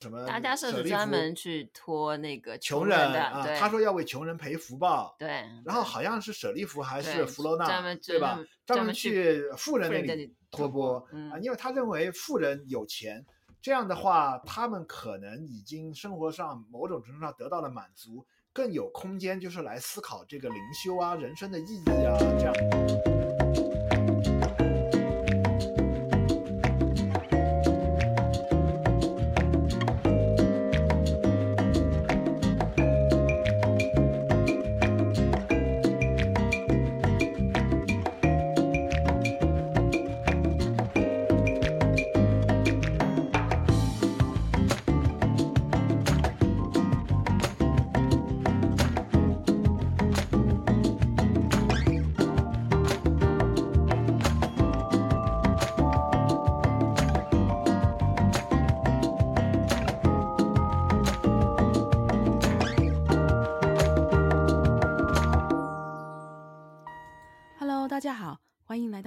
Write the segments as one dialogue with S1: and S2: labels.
S1: 什么？
S2: 大家是专门去托那个
S1: 穷
S2: 人
S1: 啊，他说要为穷人赔福报。
S2: 对，
S1: 然后好像是舍利弗还是弗罗纳，
S2: 对
S1: 吧？专门去富人那里托钵
S2: 嗯、
S1: 啊，因为他认为富人有钱，这样的话，他们可能已经生活上某种程度上得到了满足，更有空间就是来思考这个灵修啊、人生的意义啊，这样。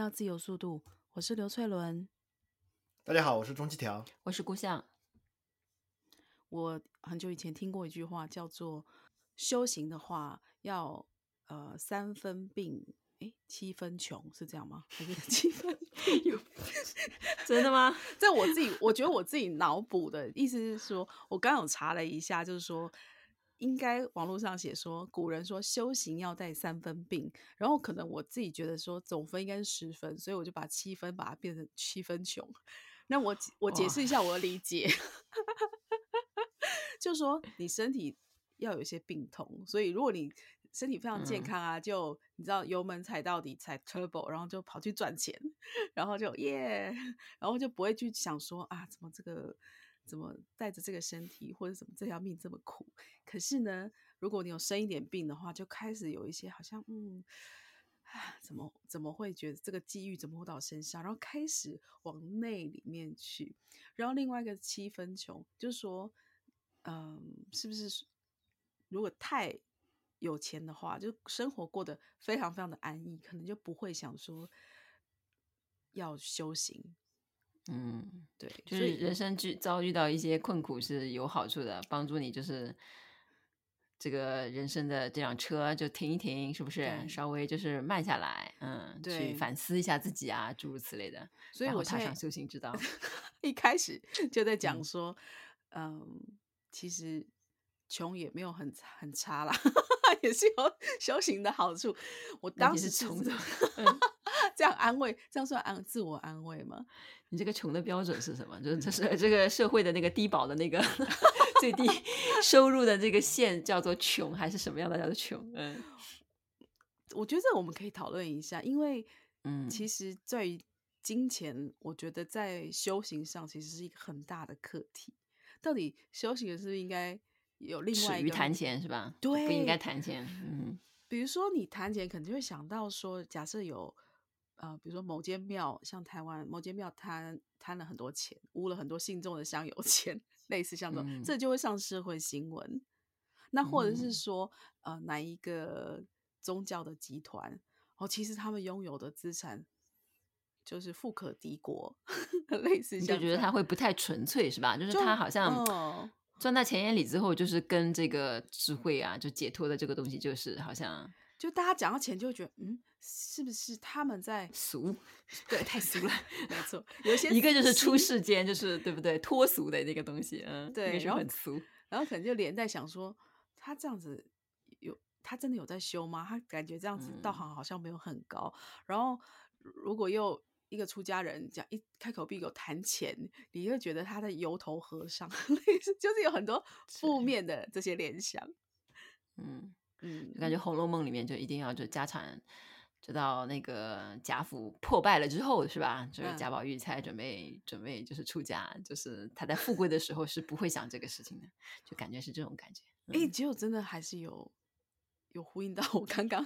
S3: 自由速度，我是刘翠伦。
S1: 大家好，我是钟七条，
S2: 我是顾相。
S3: 我很久以前听过一句话，叫做“修行的话要呃三分病，诶七分穷”，是这样吗？还是七分有？
S2: 真的吗？
S3: 在我自己，我觉得我自己脑补的意思是说，我刚刚有查了一下，就是说。应该网络上写说，古人说修行要带三分病，然后可能我自己觉得说总分应该是十分，所以我就把七分把它变成七分穷。那我我解释一下我的理解，就说你身体要有一些病痛，所以如果你身体非常健康啊，嗯、就你知道油门踩到底踩 turbo，然后就跑去赚钱，然后就耶 然后就不会去想说啊，怎么这个。怎么带着这个身体，或者怎么这条命这么苦？可是呢，如果你有生一点病的话，就开始有一些好像，嗯，啊，怎么怎么会觉得这个机遇怎么会到身上？然后开始往内里面去。然后另外一个七分穷，就是说，嗯，是不是如果太有钱的话，就生活过得非常非常的安逸，可能就不会想说要修行。
S2: 嗯，对，就是人生遇遭遇到一些困苦是有好处的，帮助你就是这个人生的这辆车就停一停，是不是？稍微就是慢下来，嗯，对，去反思一下自己啊，诸如此类的。
S3: 所以我
S2: 踏上修行之道，
S3: 一开始 就在讲说，嗯，嗯，其实穷也没有很很差啦，也是有修行的好处。我当时是穷的。这样安慰，这样算安自我安慰吗？
S2: 你这个穷的标准是什么？就是这是这个社会的那个低保的那个 最低 收入的这个线叫做穷，还是什么样的叫做穷？嗯，
S3: 我觉得我们可以讨论一下，因为嗯，其实在于金钱，我觉得在修行上其实是一个很大的课题。到底修行的是不是应该有另外一个
S2: 谈钱是吧？
S3: 对，
S2: 不应该谈钱。嗯，
S3: 比如说你谈钱，可能就会想到说，假设有。呃，比如说某间庙，像台湾某间庙贪贪了很多钱，污了很多信众的香油 钱，类似像这种，嗯、这就会上社会新闻。那或者是说，嗯、呃，哪一个宗教的集团，哦，其实他们拥有的资产就是富可敌国，类似
S2: 就觉得他会不太纯粹是吧？就是他好像赚到钱眼里之后，就是跟这个智慧啊，就解脱的这个东西，就是好像。
S3: 就大家讲到钱，就会觉得，嗯，是不是他们在
S2: 俗？
S3: 对，太俗了，没错。有些
S2: 一个就是出世间，就是对不对？脱俗的那个东西，嗯，
S3: 对，
S2: 然后很俗，
S3: 然后可能就连带想说，他这样子有，他真的有在修吗？他感觉这样子道行好像没有很高。嗯、然后如果又一个出家人讲一开口闭口谈钱，你会觉得他在油头和尚，就是有很多负面的这些联想，嗯。
S2: 嗯，就感觉《红楼梦》里面就一定要就家产，直到那个贾府破败了之后，是吧？就是贾宝玉才准备、嗯、准备就是出家，就是他在富贵的时候是不会想这个事情的，就感觉是这种感觉。
S3: 哎、嗯，结果真的还是有有呼应到我刚刚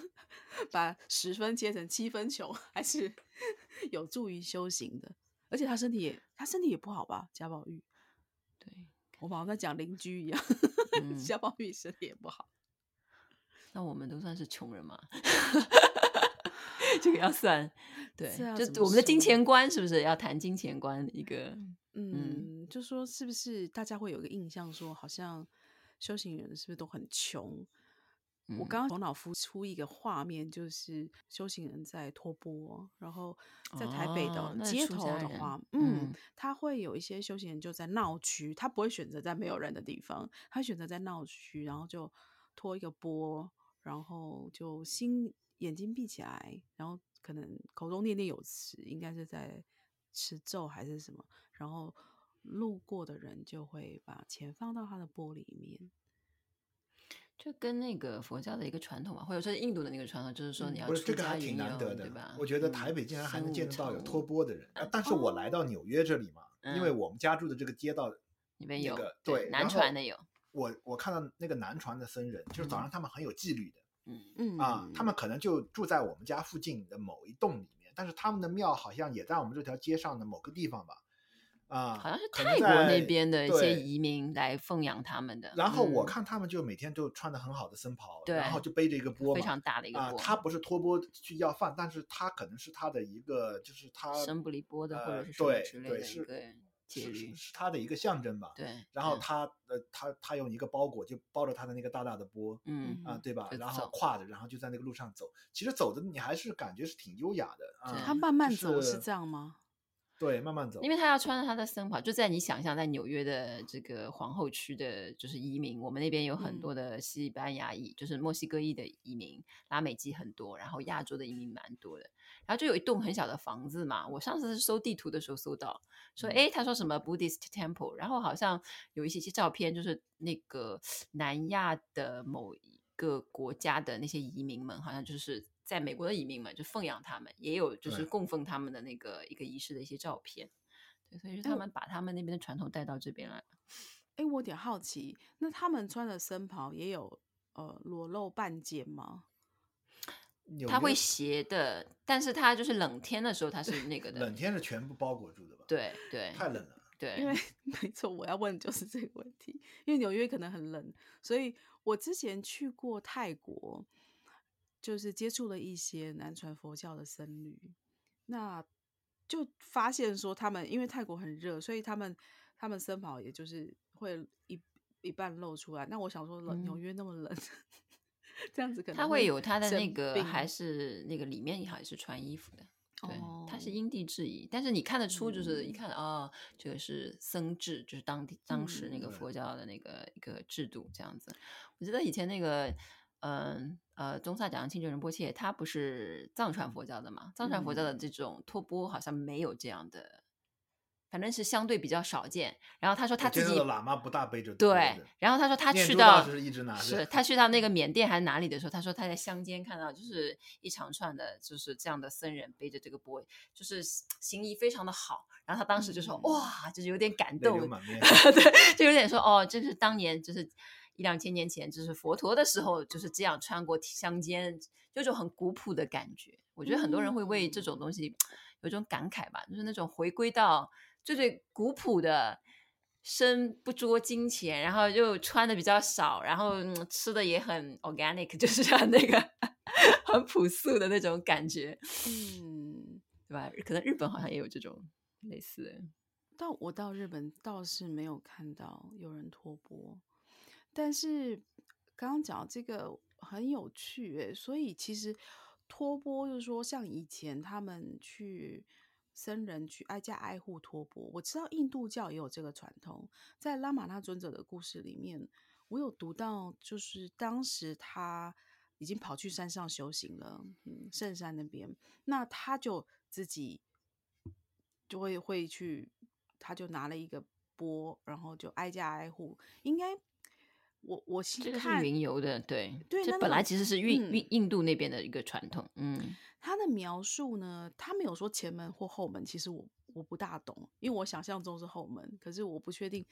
S3: 把十分切成七分穷，还是 有助于修行的。而且他身体也他身体也不好吧？贾宝玉，
S2: 对，
S3: 我好像在讲邻居一样，贾宝、嗯、玉身体也不好。
S2: 那我们都算是穷人嘛？这个要算，对，就我们的金钱观是不是要谈金钱观？一个，
S3: 嗯，嗯，就说是不是大家会有个印象，说好像修行人是不是都很穷？我刚刚头脑浮出一个画面，就是修行人在托钵，然后在台北的街头的话，嗯，嗯，他会有一些修行人就在闹区，他不会选择在没有人的地方，他选择在闹区，然后就拖一个钵，然后就心眼睛闭起来，然后可能口中念念有词，应该是在持咒还是什么，然后路过的人就会把钱放到他的钵里面。
S2: 就跟那个佛教的一个传统嘛，或者说印度的那个传统，就是说你要
S1: 出家，这个还挺难得的，对吧？我觉得台北竟然还能见得到有托钵的人，但是我来到纽约这里嘛，因为我们家住的这个街道里面有个对南传的有，我我看到那个南传的僧人，就是早上他们很有纪律的，嗯嗯啊，他们可能就住在我们家附近的某一栋里面，但是他们的庙好像也在我们这条街上的某个地方吧。啊，
S2: 好像是泰国那边的一些移民来奉养他们的。
S1: 然后我看他们就每天都穿的很好的僧袍，嗯、然后就背着一个钵，
S2: 非常大的一个钵。啊，
S1: 他不是托钵去要饭，但是他可能是他的一个，就是他
S2: 生不离钵的，或者是什么之类的
S1: 对是是是，是他的一个象征吧。
S2: 对。
S1: 然后他呃，他他用一个包裹就包着他的那个大大的钵，嗯啊，对吧？然后挎着，然后就在那个路上走。其实走的你还是感觉是挺优雅的啊。
S3: 他慢慢走是这样吗？
S1: 对，慢慢走，
S2: 因为他要穿着他的僧袍，就在你想象，在纽约的这个皇后区的，就是移民，我们那边有很多的西班牙裔，嗯、就是墨西哥裔的移民，拉美籍很多，然后亚洲的移民蛮多的，然后就有一栋很小的房子嘛。我上次搜地图的时候搜到，说，哎，他说什么 Buddhist Temple，然后好像有一些些照片，就是那个南亚的某一个国家的那些移民们，好像就是。在美国的移民们就奉养他们，也有就是供奉他们的那个一个仪式的一些照片，对，所以他们把他们那边的传统带到这边来了。
S3: 哎，我有点好奇，那他们穿的僧袍也有呃裸露半肩吗？
S2: 他会斜的，但是他就是冷天的时候他是那个的，
S1: 冷天是全部包裹住的吧？
S2: 对对，
S1: 太冷了。
S2: 对，
S3: 因为 没错，我要问的就是这个问题，因为纽约可能很冷，所以我之前去过泰国。就是接触了一些南传佛教的僧侣，那就发现说他们因为泰国很热，所以他们他们僧袍也就是会一一半露出来。那我想说，冷纽约那么冷，嗯、这样子可能
S2: 他会有他的那个还是那个里面还是穿衣服的，对，
S3: 哦、
S2: 他是因地制宜，但是你看得出就是一看啊、嗯哦，这个是僧制，就是当地当时那个佛教的那个一个制度这样子。我记得以前那个。嗯呃，宗萨讲的清觉仁波切，他不是藏传佛教的嘛？藏传佛教的这种托钵好像没有这样的，嗯、反正是相对比较少见。然后他说他自己
S1: 的喇嘛不大背着
S2: 对，然后他说他去到
S1: 是，
S2: 他去到那个缅甸还是哪里的时候，他说他在乡间看到就是一长串的，就是这样的僧人背着这个钵，就是行仪非常的好。然后他当时就说、嗯、哇，就是有点感动，对，就有点说哦，这是当年就是。一两千年前，就是佛陀的时候，就是这样穿过乡间，有种很古朴的感觉。我觉得很多人会为这种东西有一种感慨吧，就是那种回归到最最古朴的，身不捉金钱，然后又穿的比较少，然后吃的也很 organic，就是像那个很朴素的那种感觉，嗯，对吧？可能日本好像也有这种类似的。
S3: 但我到日本倒是没有看到有人托钵。但是刚刚讲这个很有趣诶，所以其实托钵就是说，像以前他们去僧人去挨家挨户托钵，我知道印度教也有这个传统，在拉玛那尊者的故事里面，我有读到，就是当时他已经跑去山上修行了，嗯，圣山那边，那他就自己就会会去，他就拿了一个钵，然后就挨家挨户，应该。我我先看，这个是
S2: 云游的，对，
S3: 对，
S2: 这本来其实是印印印度那边的一个传统，嗯，
S3: 他的描述呢，他没有说前门或后门，其实我我不大懂，因为我想象中是后门，可是我不确定，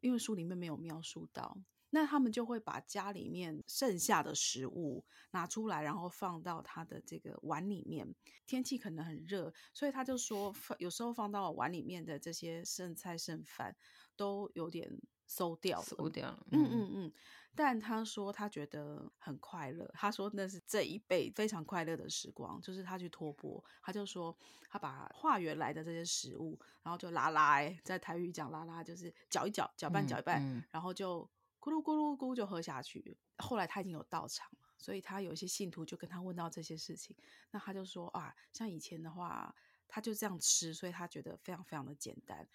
S3: 因为书里面没有描述到。那他们就会把家里面剩下的食物拿出来，然后放到他的这个碗里面。天气可能很热，所以他就说，有时候放到碗里面的这些剩菜剩饭都有点收掉了，
S2: 收掉了。
S3: 嗯嗯嗯。但他说他觉得很快乐，他说那是这一辈非常快乐的时光，就是他去托钵，他就说他把化缘来的这些食物，然后就拉拉，在台语讲拉拉就是搅一搅，搅拌搅一拌，嗯嗯、然后就咕噜咕噜咕就喝下去。后来他已经有道场了，所以他有一些信徒就跟他问到这些事情，那他就说啊，像以前的话，他就这样吃，所以他觉得非常非常的简单。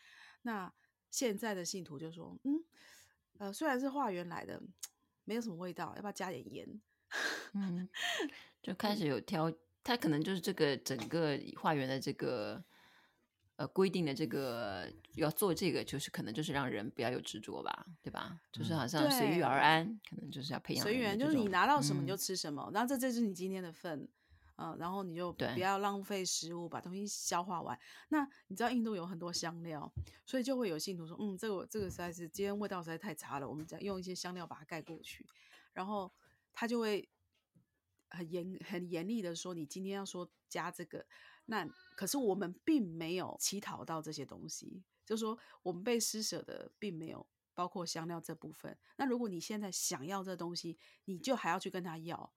S3: 那现在的信徒就说，嗯，呃，虽然是化缘来的。没有什么味道，要不要加点盐？
S2: 嗯，就开始有挑，他可能就是这个整个化缘的这个呃规定的这个要做这个，就是可能就是让人不要有执着吧，对吧？就是好像随遇而安，可能就是要培养
S3: 随缘，就是你拿到什么你就吃什么，然后这这是你今天的份。嗯，然后你就不要浪费食物，把东西消化完。那你知道印度有很多香料，所以就会有信徒说，嗯，这个这个实在是今天味道实在太差了，我们再用一些香料把它盖过去。然后他就会很严很严厉的说，你今天要说加这个，那可是我们并没有乞讨到这些东西，就是说我们被施舍的并没有包括香料这部分。那如果你现在想要这东西，你就还要去跟他要。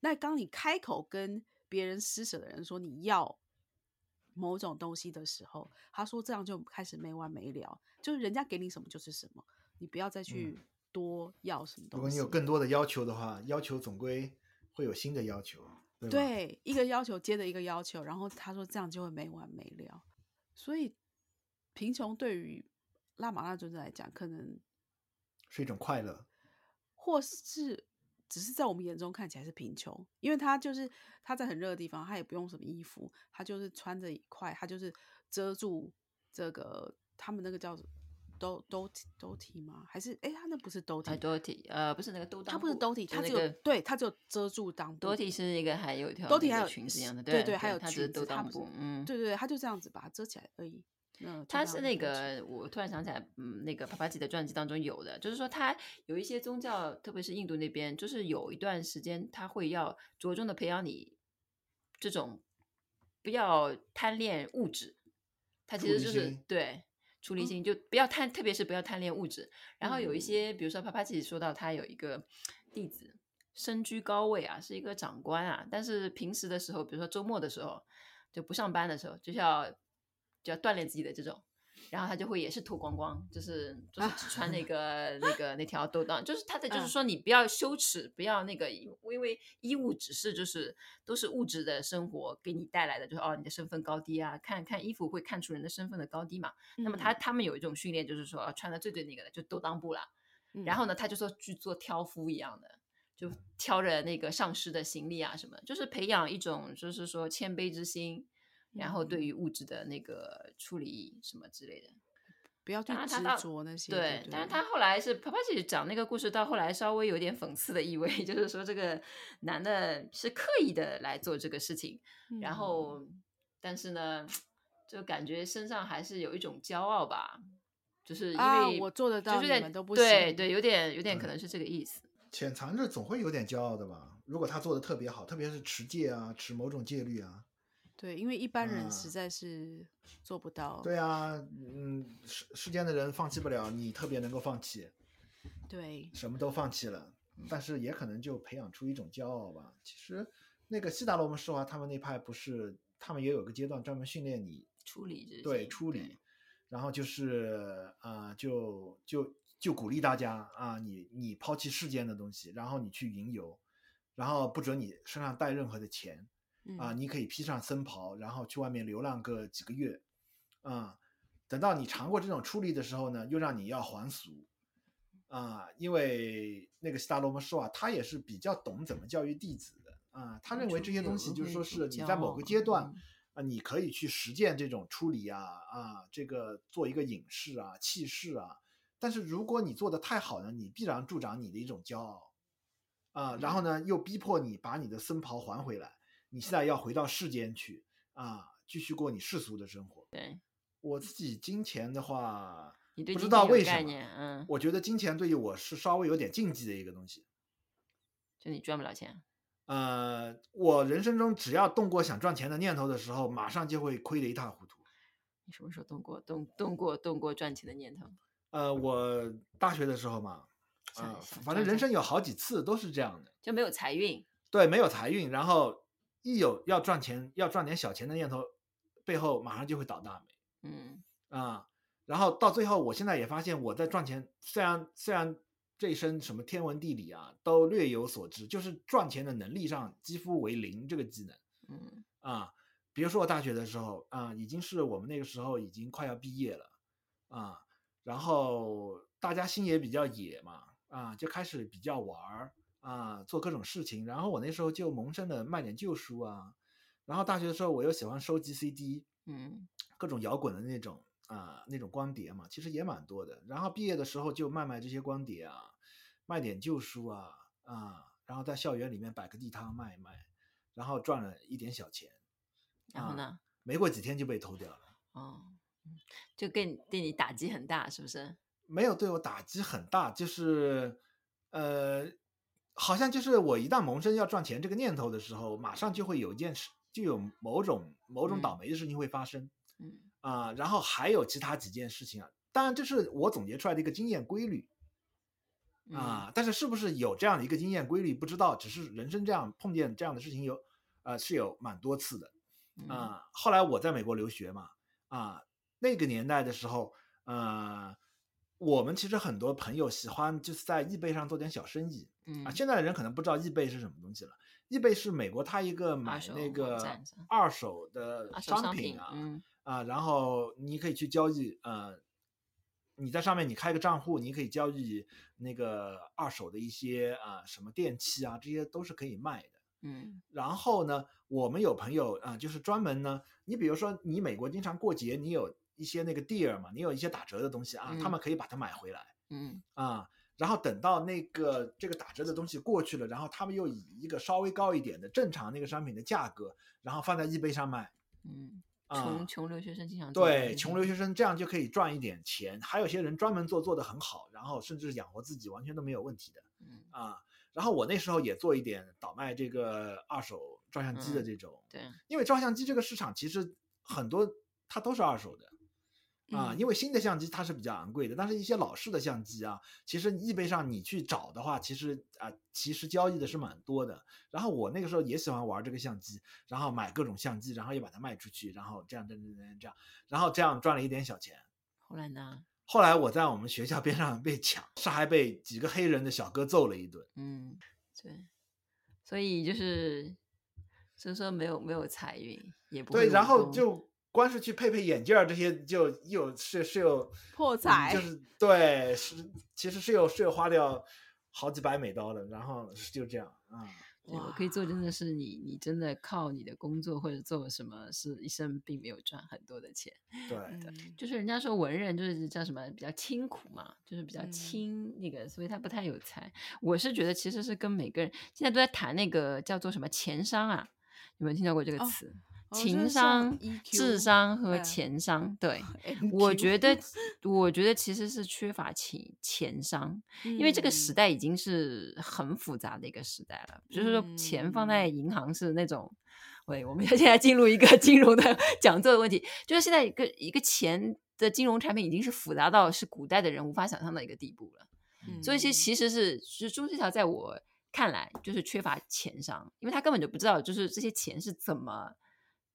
S3: 那当你开口跟别人施舍的人说你要某种东西的时候，他说这样就开始没完没了，就是人家给你什么就是什么，你不要再去多要什么东西。
S1: 如果你有更多的要求的话，要求总归会有新的要求。对，
S3: 对，一个要求接着一个要求，然后他说这样就会没完没了。所以贫穷对于拉玛那尊者来讲，可能
S1: 是一种快乐，
S3: 或是。只是在我们眼中看起来是贫穷，因为他就是他在很热的地方，他也不用什么衣服，他就是穿着一块，他就是遮住这个他们那个叫兜兜兜体吗？还是哎，他那不是兜体？
S2: 兜体呃，不是那个兜裆，
S3: 他不是兜体，他
S2: 就
S3: 那个对，他就遮住裆部。
S2: 兜体是一个还有一条
S3: 兜体还有
S2: 裙子一样的，
S3: 对对，
S2: 对，
S3: 还有裙子，
S2: 他不是嗯，
S3: 对对，他就这样子把它遮起来而已。
S2: 他是那个，我突然想起来，嗯，那个帕帕吉的传记当中有的，就是说他有一些宗教，特别是印度那边，就是有一段时间他会要着重的培养你这种不要贪恋物质，他其实就是对出离心，就不要贪，特别是不要贪恋物质。然后有一些，比如说帕帕吉说到他有一个弟子身居高位啊，是一个长官啊，但是平时的时候，比如说周末的时候就不上班的时候，就要。就要锻炼自己的这种，然后他就会也是脱光光，就是就是只穿那个、啊、那个那条兜裆，就是他的就是说你不要羞耻，不要那个，因为衣物只是就是都是物质的生活给你带来的，就是哦你的身份高低啊，看看衣服会看出人的身份的高低嘛。嗯、那么他他们有一种训练，就是说穿的最最那个的就兜裆布了，嗯、然后呢他就说去做挑夫一样的，就挑着那个上师的行李啊什么，就是培养一种就是说谦卑之心。然后对于物质的那个处理什么之类的，
S3: 不要去执着那些。
S2: 对，但是他后来是帕帕吉讲那个故事，到后来稍微有点讽刺的意味，就是说这个男的是刻意的来做这个事情，嗯、然后但是呢，就感觉身上还是有一种骄傲吧，就是因为、啊、
S3: 我做得到，
S2: 就你们都不行。对对，有点有点可能是这个意思。
S1: 潜藏着总会有点骄傲的吧？如果他做的特别好，特别是持戒啊，持某种戒律啊。
S3: 对，因为一般人实在是做不到。
S1: 啊对啊，嗯，世世间的人放弃不了，你特别能够放弃。
S3: 对，
S1: 什么都放弃了，但是也可能就培养出一种骄傲吧。其实那个悉达罗摩施华他们那派不是，他们也有个阶段专门训练你
S2: 处理这些，
S1: 对，处理，然后就是啊、呃，就就就鼓励大家啊，你你抛弃世间的东西，然后你去云游，然后不准你身上带任何的钱。啊，你可以披上僧袍，然后去外面流浪个几个月，啊，等到你尝过这种出离的时候呢，又让你要还俗，啊，因为那个悉达罗摩说啊，他也是比较懂怎么教育弟子的，啊，他认为这些东西就是说是你在某个阶段，啊，你可以去实践这种出离啊，啊，这个做一个隐士啊，弃世啊，但是如果你做的太好呢，你必然助长你的一种骄傲，啊，然后呢，又逼迫你把你的僧袍还回来。你现在要回到世间去啊，继续过你世俗的生活。
S2: 对，
S1: 我自己金钱的话，
S2: 你对
S1: 不知道为什么，
S2: 嗯，
S1: 我觉得金钱对于我是稍微有点禁忌的一个东西。
S2: 就你赚不了钱。
S1: 呃，我人生中只要动过想赚钱的念头的时候，马上就会亏得一塌糊涂。
S2: 你什么时候动过动动过动过赚钱的念头？
S1: 呃，我大学的时候嘛，啊、呃，反正人生有好几次都是这样的，
S2: 就没有财运。
S1: 对，没有财运，然后一有要赚钱、要赚点小钱的念头，背后马上就会倒大霉。
S2: 嗯
S1: 啊，然后到最后，我现在也发现我在赚钱，虽然虽然这一身什么天文地理啊都略有所知，就是赚钱的能力上几乎为零这个技能。
S2: 嗯
S1: 啊，比如说我大学的时候啊，已经是我们那个时候已经快要毕业了啊，然后大家心也比较野嘛啊，就开始比较玩儿。啊，做各种事情，然后我那时候就萌生了卖点旧书啊，然后大学的时候我又喜欢收集 CD，
S2: 嗯，
S1: 各种摇滚的那种啊，那种光碟嘛，其实也蛮多的。然后毕业的时候就卖卖这些光碟啊，卖点旧书啊，啊，然后在校园里面摆个地摊卖一卖，然后赚了一点小钱。
S2: 然后呢？
S1: 啊，没过几天就被偷掉了。
S2: 哦，就给对你打击很大，是不是？
S1: 没有对我打击很大，就是呃。好像就是我一旦萌生要赚钱这个念头的时候，马上就会有一件事，就有某种某种倒霉的事情会发生，
S2: 嗯。
S1: 啊、呃，然后还有其他几件事情啊，当然这是我总结出来的一个经验规律，啊、呃，但是是不是有这样的一个经验规律不知道，只是人生这样碰见这样的事情有，呃，是有蛮多次的，啊、呃，后来我在美国留学嘛，啊、呃，那个年代的时候，呃。我们其实很多朋友喜欢就是在易贝上做点小生意，
S2: 嗯
S1: 啊，现在的人可能不知道易贝是什么东西了。易贝是美国它一个买那个二手的商品啊，
S2: 嗯、
S1: 啊，然后你可以去交易，呃，你在上面你开个账户，你可以交易那个二手的一些啊什么电器啊，这些都是可以卖的。
S2: 嗯，
S1: 然后呢，我们有朋友啊，就是专门呢，你比如说你美国经常过节，你有。一些那个 deal 嘛，你有一些打折的东西啊，
S2: 嗯、
S1: 他们可以把它买回来，
S2: 嗯。
S1: 啊，然后等到那个这个打折的东西过去了，然后他们又以一个稍微高一点的正常那个商品的价格，然后放在易贝上卖，
S2: 嗯，
S1: 啊、
S2: 穷穷留学生经常
S1: 对穷留学生这样就可以赚一点钱，还有些人专门做做的很好，然后甚至养活自己完全都没有问题的，
S2: 嗯。
S1: 啊，然后我那时候也做一点倒卖这个二手照相机的这种，
S2: 嗯、对，
S1: 因为照相机这个市场其实很多它都是二手的。啊，因为新的相机它是比较昂贵的，但是一些老式的相机啊，其实易贝上你去找的话，其实啊，其实交易的是蛮多的。然后我那个时候也喜欢玩这个相机，然后买各种相机，然后又把它卖出去，然后这样这样这样这样，然后这样赚了一点小钱。
S2: 后来呢？
S1: 后来我在我们学校边上被抢，是还被几个黑人的小哥揍了一顿。
S2: 嗯，对，所以就是，所以说没有没有财运，也不会
S1: 对，然后就。光是去配配眼镜儿这些就有是是有
S3: 破财，
S1: 就是对，是其实是有是有花掉好几百美刀的，然后就这样啊。
S2: 对，我可以做真的是你你真的靠你的工作或者做什么，是一生并没有赚很多的钱。
S1: 对，
S2: 对，就是人家说文人就是叫什么比较清苦嘛，就是比较清那个，嗯、所以他不太有才。我是觉得其实是跟每个人现在都在谈那个叫做什么钱商啊，有没有听到过这个词？哦情商、智商和钱商，对，我觉得，我觉得其实是缺乏钱钱商，因为这个时代已经是很复杂的一个时代了。就是说，钱放在银行是那种，喂，我们要现在进入一个 金融的讲座的问题，就是现在一个一个钱的金融产品已经是复杂到是古代的人无法想象的一个地步了。所以，其实其实是是朱志桥在我看来就是缺乏钱商，因为他根本就不知道就是这些钱是怎么。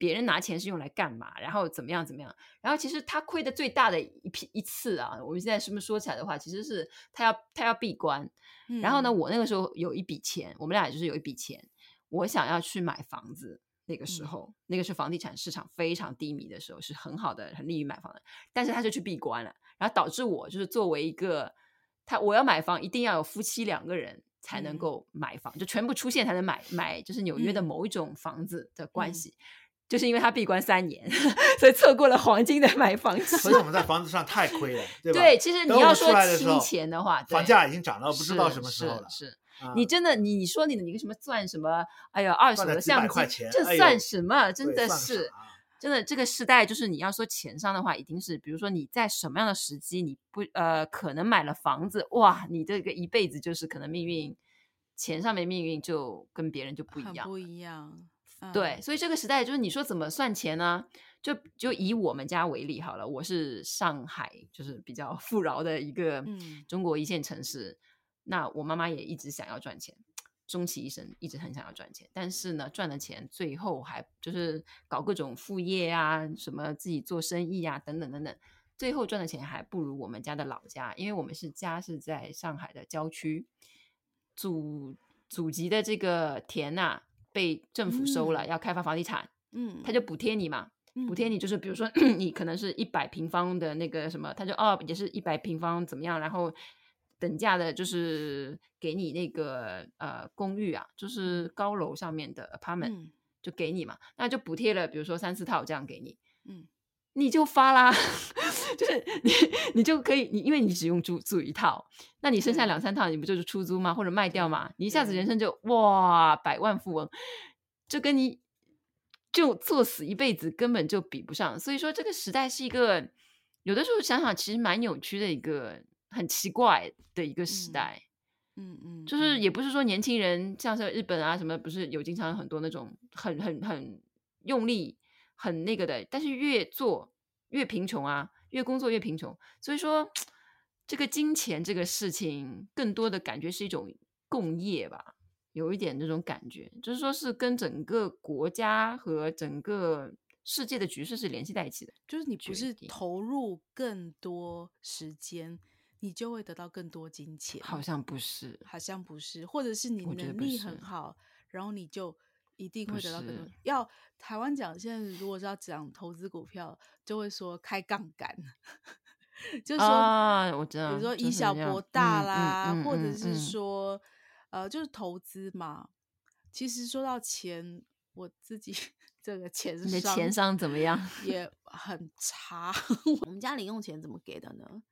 S2: 别人拿钱是用来干嘛？然后怎么样怎么样？然后其实他亏的最大的一批一次啊，我们现在是不是说起来的话，其实是他要他要闭关。嗯、然后呢，我那个时候有一笔钱，我们俩就是有一笔钱，我想要去买房子。那个时候，嗯、那个是房地产市场非常低迷的时候，是很好的，很利于买房的。但是他就去闭关了，然后导致我就是作为一个他，我要买房一定要有夫妻两个人才能够买房，嗯、就全部出现才能买买，就是纽约的某一种房子的关系。就是因为他闭关三年，所以错过了黄金的买房期。
S1: 所以我们在房子上太亏了，对吧？
S2: 对，其实你要说清钱的话，
S1: 房价已经涨到不知道什么时候了。
S2: 是，是，是嗯、你真的，你你说你的一个什么赚什么？哎呀，二手的相机，这算什么？哎、真的是，真的这个时代，就是你要说钱上的话，一定是比如说你在什么样的时机，你不呃可能买了房子，哇，你这个一辈子就是可能命运，钱上面命运就跟别人就不一样，
S3: 不一样。
S2: 对，所以这个时代就是你说怎么算钱呢？就就以我们家为例好了，我是上海，就是比较 富饶的一个中国一线城市。嗯、那我妈妈也一直想要赚钱，终其一生一直很想要赚钱，但是呢，赚的钱最后还就是搞各种副业啊，什么自己做生意啊，等等等等，最后赚的钱还不如我们家的老家，因为我们是家是在上海的郊区，祖祖籍的这个田呐、啊、被政府收了，嗯、要开发房地产，嗯，他就补贴你嘛。补贴你就是，比如说 你可能是一百平方的那个什么，他就哦也是一百平方怎么样，然后等价的就是给你那个呃公寓啊，就是高楼上面的 apartment、嗯、就给你嘛，那就补贴了，比如说三四套这样给你，嗯，你就发啦，就是你你就可以你因为你只用租租一套，那你剩下两三套你不就是出租吗？或者卖掉嘛？你一下子人生就哇百万富翁，就跟你。就作死一辈子根本就比不上，所以说这个时代是一个有的时候想想其实蛮扭曲的一个很奇怪的一个时代，嗯嗯，嗯，就是也不是说年轻人像是日本啊什么，不是有经常很多那种很很很用力很那个的，但是越做越贫穷啊，越工作越贫穷，所以说这个金钱这个事情更多的感觉是一种共业吧。有一点那种感觉，就是说是跟整个国家和整个世界的局势是联系在一起的。
S3: 就是你不是投入更多时间，你就会得到更多金钱。
S2: 好像不是，
S3: 好像不是，或者是你能力很好，然后你就一定会得到更多。要台湾讲，现在如果是要讲投资股票，就会说开杠杆，就是说，
S2: 啊、我知道，
S3: 比如说以小博大啦，嗯嗯嗯嗯嗯、或者是说。呃，就是投资嘛。其实说到钱，我自己 这个钱商，
S2: 你的钱商怎么样？
S3: 也很差。我们家零用钱怎么给的呢？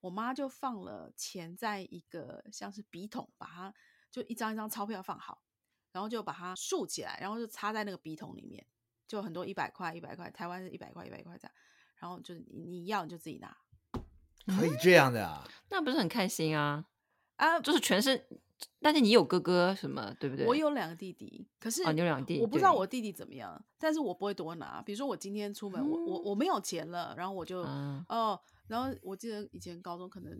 S3: 我妈就放了钱在一个像是笔筒，把它就一张一张钞票放好，然后就把它竖起来，然后就插在那个笔筒里面，就很多一百块、一百块，台湾是一百块、一百块这样。然后就你你要你就自己拿，
S1: 可以这样的啊？
S2: 嗯、那不是很开心啊？啊，就是全是。但是你有哥哥什么，对不对？
S3: 我有两个弟弟，可是
S2: 哦，你有两个弟弟，
S3: 我不知道我弟弟怎么样，但是我不会多拿。比如说我今天出门，嗯、我我我没有钱了，然后我就、嗯、哦，然后我记得以前高中可能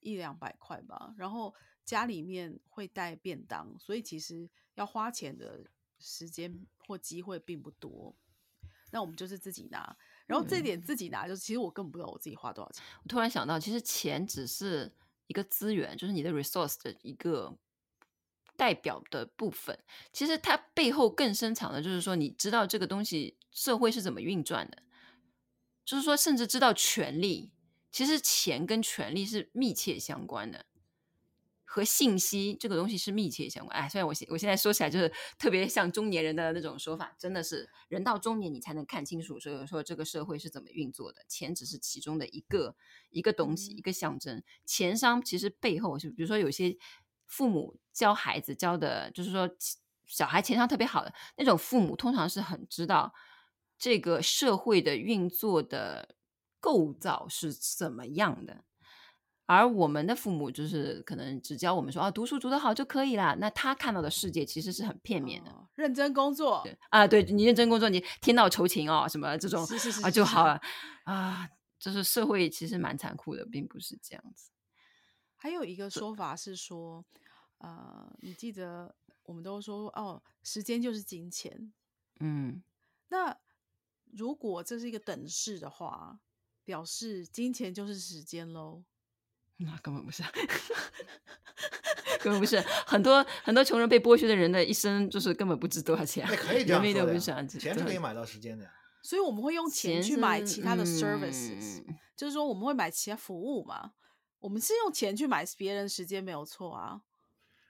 S3: 一两百块吧，然后家里面会带便当，所以其实要花钱的时间或机会并不多。那我们就是自己拿，然后这点自己拿，就是其实我根本不知道我自己花多少钱。
S2: 我突然想到，其实钱只是。一个资源就是你的 resource 的一个代表的部分，其实它背后更深藏的，就是说你知道这个东西社会是怎么运转的，就是说甚至知道权力，其实钱跟权力是密切相关的。和信息这个东西是密切相关。哎，虽然我现我现在说起来就是特别像中年人的那种说法，真的是人到中年你才能看清楚，所以说这个社会是怎么运作的。钱只是其中的一个一个东西，一个象征。钱商其实背后是，比如说有些父母教孩子教的，就是说小孩钱商特别好的那种父母，通常是很知道这个社会的运作的构造是怎么样的。而我们的父母就是可能只教我们说啊，读书读得好就可以了。那他看到的世界其实是很片面的。
S3: 哦、认真工作
S2: 对啊，对你认真工作，你天道酬勤哦，什么这种啊就好了啊。就是社会其实蛮残酷的，并不是这样子。
S3: 还有一个说法是说，呃，你记得我们都说哦，时间就是金钱。嗯，那如果这是一个等式的话，表示金钱就是时间喽。
S2: 那根本不是，根本不是。很多很多穷人被剥削的人的一生，就是根本不值多少钱。
S1: 那可以这样说的，钱是可以买到时间的呀。
S3: 所以我们会用钱去买其他的 services，、嗯、就是说我们会买其他服务嘛。我们是用钱去买别人时间，没有错啊。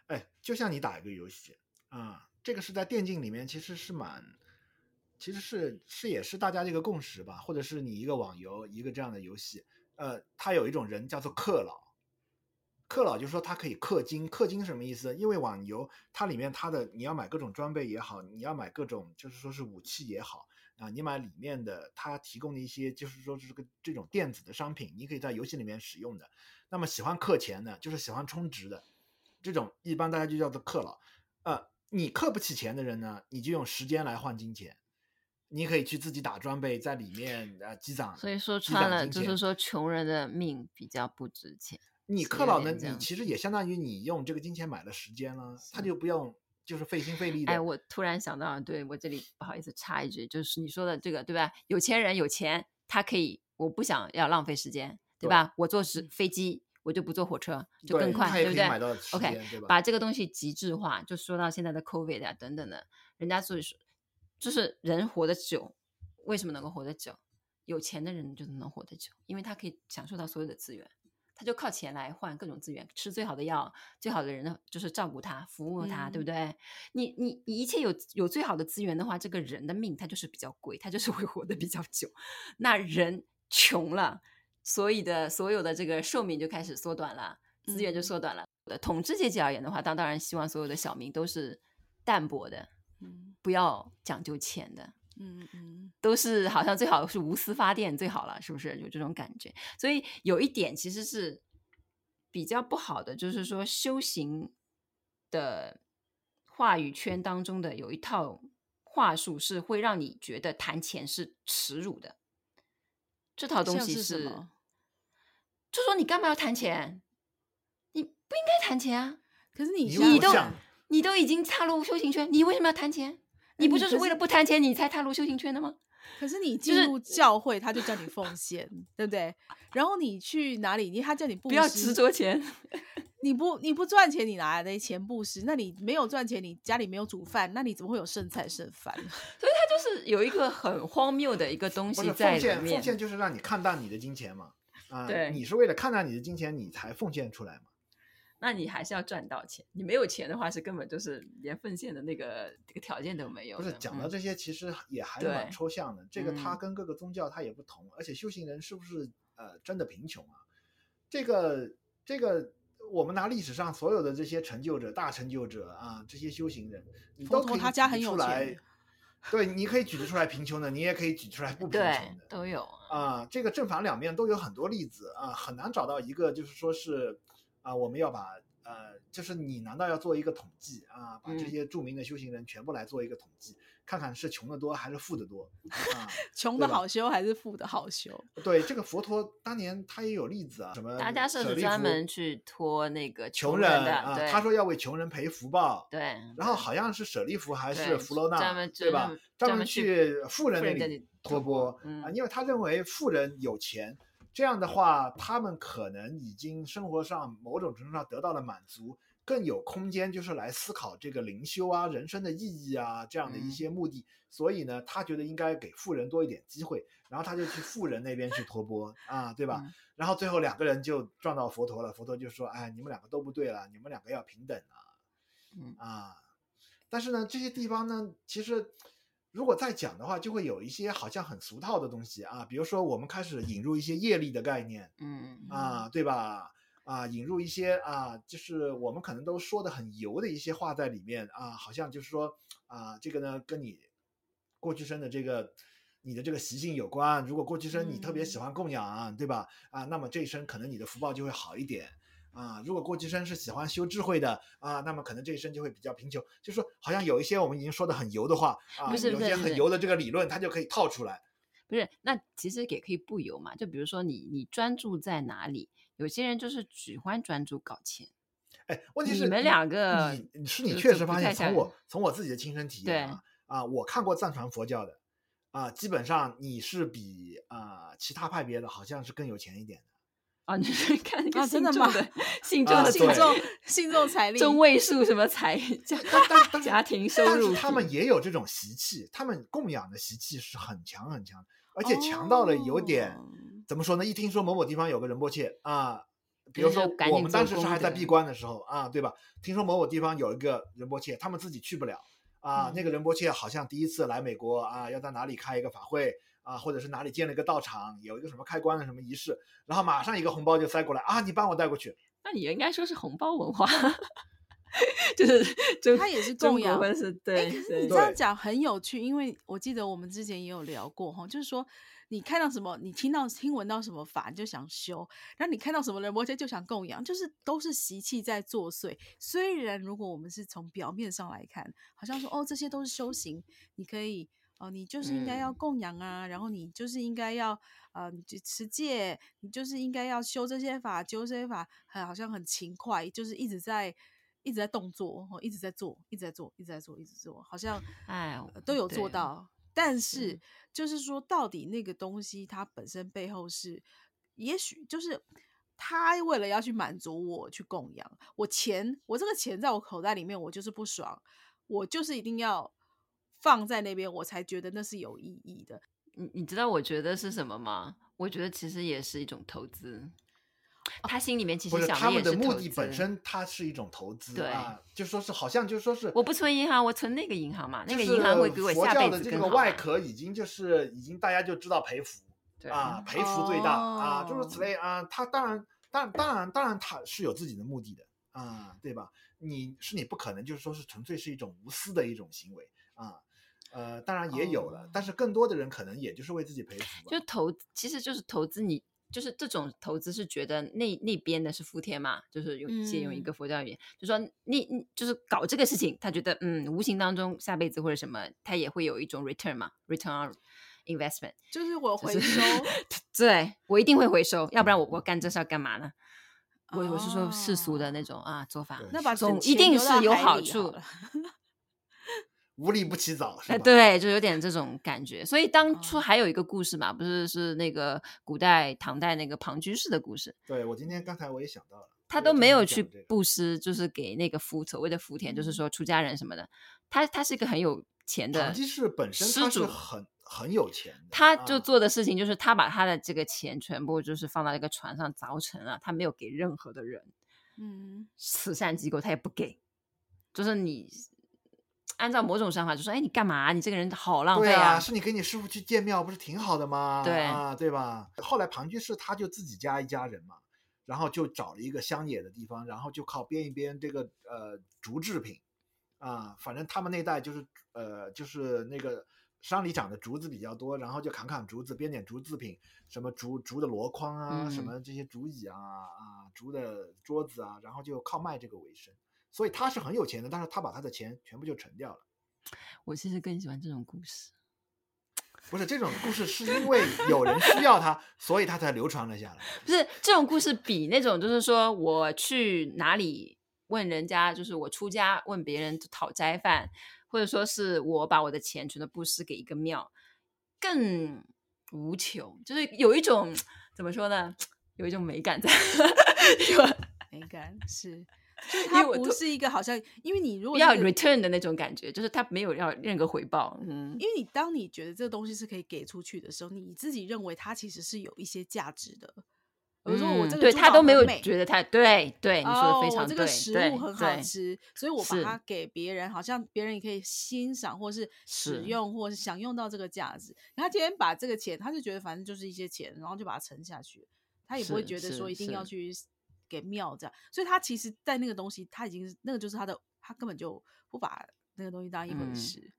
S1: 哎，就像你打一个游戏啊，这个是在电竞里面其实是蛮，其实是是也是大家这个共识吧，或者是你一个网游一个这样的游戏。呃，他有一种人叫做氪佬，氪佬就是说它可以氪金，氪金是什么意思？因为网游它里面它的你要买各种装备也好，你要买各种就是说是武器也好啊，你买里面的它提供的一些就是说是这个这种电子的商品，你可以在游戏里面使用的。那么喜欢氪钱的，就是喜欢充值的，这种一般大家就叫做氪佬。呃，你氪不起钱的人呢，你就用时间来换金钱。你可以去自己打装备，在里面呃积攒。
S2: 所以说穿了就是说，穷人的命比较不值钱。
S1: 你克老呢，你其实也相当于你用这个金钱买了时间了，他就不用就是费心费力的。
S2: 哎，我突然想到，对我这里不好意思插一句，就是你说的这个对吧？有钱人有钱，他可以，我不想要浪费时间，对吧？对我坐是飞机，我就不坐火车，就更快，对，对不对？OK，把这个东西极致化，就说到现在的 COVID 啊等等的，人家所以说，就是人活得久，为什么能够活得久？有钱的人就能活得久，因为他可以享受到所有的资源。他就靠钱来换各种资源，吃最好的药，最好的人呢，就是照顾他、服务他，嗯、对不对？你你你一切有有最好的资源的话，这个人的命他就是比较贵，他就是会活得比较久。那人穷了，所以的所有的这个寿命就开始缩短了，资源就缩短了。嗯、统治阶级而言的话，当当然希望所有的小民都是淡泊的，嗯，不要讲究钱的。嗯嗯，都是好像最好是无私发电最好了，是不是有这种感觉？所以有一点其实是比较不好的，就是说修行的话语圈当中的有一套话术是会让你觉得谈钱是耻辱的。这套东西是，是什么？就说你干嘛要谈钱？你不应该谈钱啊！可是你你都你都已经踏入修行圈，你为什么要谈钱？你不就是为了不贪钱，你才踏入修行圈的吗？
S3: 可是你进入教会，他就叫你奉献，对不对？然后你去哪里，你他叫你
S2: 不要执着钱。
S3: 你不你不赚钱，你哪来的钱布施？那你没有赚钱，你家里没有煮饭，那你怎么会有剩菜剩饭？
S2: 所以他就是有一个很荒谬的一个东西在里面。
S1: 奉献就是让你看淡你的金钱嘛，啊，对，你是为了看淡你的金钱，你才奉献出来嘛。
S2: 那你还是要赚到钱，你没有钱的话，是根本就是连奉献的那个这个条件都没有。
S1: 不是讲到这些，其实也还是蛮抽象的。嗯、这个它跟各个宗教它也不同，嗯、而且修行人是不是呃真的贫穷啊？这个这个，我们拿历史上所有的这些成就者、大成就者啊，这些修行人，你都可以举出来。对，你可以举得出来贫穷的，你也可以举出来不贫穷的，
S2: 都有
S1: 啊。这个正反两面都有很多例子啊，很难找到一个就是说是。啊，我们要把呃，就是你难道要做一个统计啊？把这些著名的修行人全部来做一个统计，嗯、看看是穷的多还是富的多？啊、
S3: 穷的好修还是富的好修？
S1: 对，这个佛陀当年他也有例子啊，什么
S2: 大家是专门去托那个
S1: 穷
S2: 人
S1: 的啊，他说要为穷人赔福报，
S2: 对，
S1: 然后好像是舍利弗还是弗罗那，对吧？专门去富人那里托钵、嗯、啊，因为他认为富人有钱。这样的话，他们可能已经生活上某种程度上得到了满足，更有空间就是来思考这个灵修啊、人生的意义啊这样的一些目的。嗯、所以呢，他觉得应该给富人多一点机会，然后他就去富人那边去托钵啊，对吧？嗯、然后最后两个人就撞到佛陀了，佛陀就说：“哎，你们两个都不对了，你们两个要平等啊。”嗯啊，但是呢，这些地方呢，其实。如果再讲的话，就会有一些好像很俗套的东西啊，比如说我们开始引入一些业力的概念，嗯啊，对吧？啊，引入一些啊，就是我们可能都说的很油的一些话在里面啊，好像就是说啊，这个呢跟你过去生的这个你的这个习性有关。如果过去生你特别喜欢供养，对吧？啊，那么这一生可能你的福报就会好一点。啊，如果过去生是喜欢修智慧的啊，那么可能这一生就会比较贫穷。就是说，好像有一些我们已经说的很油的话啊，
S2: 不是
S1: 有些很油的这个理论，它就可以套出来。
S2: 不是，那其实也可以不油嘛。就比如说你，你专注在哪里？有些人就是喜欢专注搞钱。
S1: 哎，问题是
S2: 你们两个，
S1: 你是你确实发现，从我从我自己的亲身体验啊，啊，我看过藏传佛教的啊，基本上你是比啊其他派别的好像是更有钱一点的。
S2: 啊，你是 看那个
S3: 信众的
S2: 信众的
S3: 信众信众财力
S2: 中位数什么财家 家庭收入？
S1: 但是他们也有这种习气，他们供养的习气是很强很强，而且强到了有点怎么说呢？一听说某某地方有个仁波切啊，比如说我们当时是还在闭关的时候啊，对吧？听说某某地方有一个仁波切，他们自己去不了啊，那个仁波切好像第一次来美国啊，要在哪里开一个法会。啊，或者是哪里建了一个道场，有一个什么开关的什么仪式，然后马上一个红包就塞过来啊，你帮我带过去。
S2: 那你应该说是红包文化，就是就
S3: 他也是 供养，
S2: 对。
S3: 可是你这样讲很有趣，因为我记得我们之前也有聊过哈，就是说你看到什么，你听到听闻到什么法，你就想修；然后你看到什么人摩羯就想供养，就是都是习气在作祟。虽然如果我们是从表面上来看，好像说哦，这些都是修行，你可以。哦，你就是应该要供养啊，嗯、然后你就是应该要呃，你就持戒，你就是应该要修这些法，修这些法，很好像很勤快，就是一直在一直在动作，哦，一直在做，一直在做，一直在做，一直做，好像哎、呃、都有做到。但是就是说，到底那个东西它本身背后是，也许就是他为了要去满足我去供养我钱，我这个钱在我口袋里面，我就是不爽，我就是一定要。放在那边，我才觉得那是有意义的。
S2: 你你知道我觉得是什么吗？我觉得其实也是一种投资。他心里面其实想的
S1: 他们的目的本身，它是一种投资。
S2: 对
S1: 啊，就说是好像就说是
S2: 我不存银行，我存那个银行嘛，那个银行会给我下辈子更好。佛教的这个
S1: 外壳已经就是已经大家就知道赔福啊，赔付最大、哦、啊，诸如此类啊。他当然当然当然当然他是有自己的目的的啊，对吧？你是你不可能就是说是纯粹是一种无私的一种行为啊。呃，当然也有了，oh. 但是更多的人可能也就是为自己赔福。
S2: 就投，其实就是投资你，你就是这种投资是觉得那那边的是福田嘛，就是用借用一个佛教语言，嗯、就说你你就是搞这个事情，他觉得嗯，无形当中下辈子或者什么，他也会有一种 return 嘛，return on investment，
S3: 就是我回收，
S2: 就是、对我一定会回收，要不然我我干这事要干嘛呢？我、oh. 我是说世俗的那种啊做法，
S3: 那把
S2: 总一定是有好处。
S1: 无利不起早，哎，
S2: 对，就有点这种感觉。所以当初还有一个故事嘛，哦、不是是那个古代唐代那个庞居士的故事。
S1: 对，我今天刚才我也想到了，
S2: 他都没有去布施，就是给那个福所谓的福田，就是说出家人什么的。他他是一个很有钱的，
S1: 庞居士本身他是很很有钱，
S2: 他就做的事情就是他把他的这个钱全部就是放到一个船上凿沉了，他没有给任何的人，嗯，慈善机构他也不给，就是你。按照某种想法，就说：“哎，你干嘛？你这个人好浪费啊！
S1: 对啊，是你跟你师傅去建庙，不是挺好的吗？
S2: 对
S1: 啊，对吧？后来庞居士他就自己家一家人嘛，然后就找了一个乡野的地方，然后就靠编一编这个呃竹制品啊，反正他们那代就是呃就是那个山里长的竹子比较多，然后就砍砍竹子，编点竹制品，什么竹竹的箩筐啊，嗯、什么这些竹椅啊啊，竹的桌子啊，然后就靠卖这个为生。”所以他是很有钱的，但是他把他的钱全部就沉掉了。
S2: 我其实更喜欢这种故事，
S1: 不是这种故事，是因为有人需要他，所以他才流传了下来。
S2: 不是这种故事，比那种就是说我去哪里问人家，就是我出家问别人讨斋饭，或者说是我把我的钱全都布施给一个庙，更无穷，就是有一种怎么说呢？有一种美感在，
S3: 美感是。就是它不是一个好像，因为你如果、这
S2: 个、要 return 的那种感觉，就是它没有要任何回报。嗯，
S3: 因为你当你觉得这个东西是可以给出去的时候，你自己认为它其实是有一些价值的。比如说我这个，
S2: 对他都没有觉得它对对，你说的非常对。
S3: 哦、这个食物很好吃，所以我把它给别人，好像别人也可以欣赏，或是使用，或是享用到这个价值。他今天把这个钱，他就觉得反正就是一些钱，然后就把它沉下去，他也不会觉得说一定要去。给庙这样，所以他其实，在那个东西，他已经是那个就是他的，他根本就不把那个东西当一回事。嗯、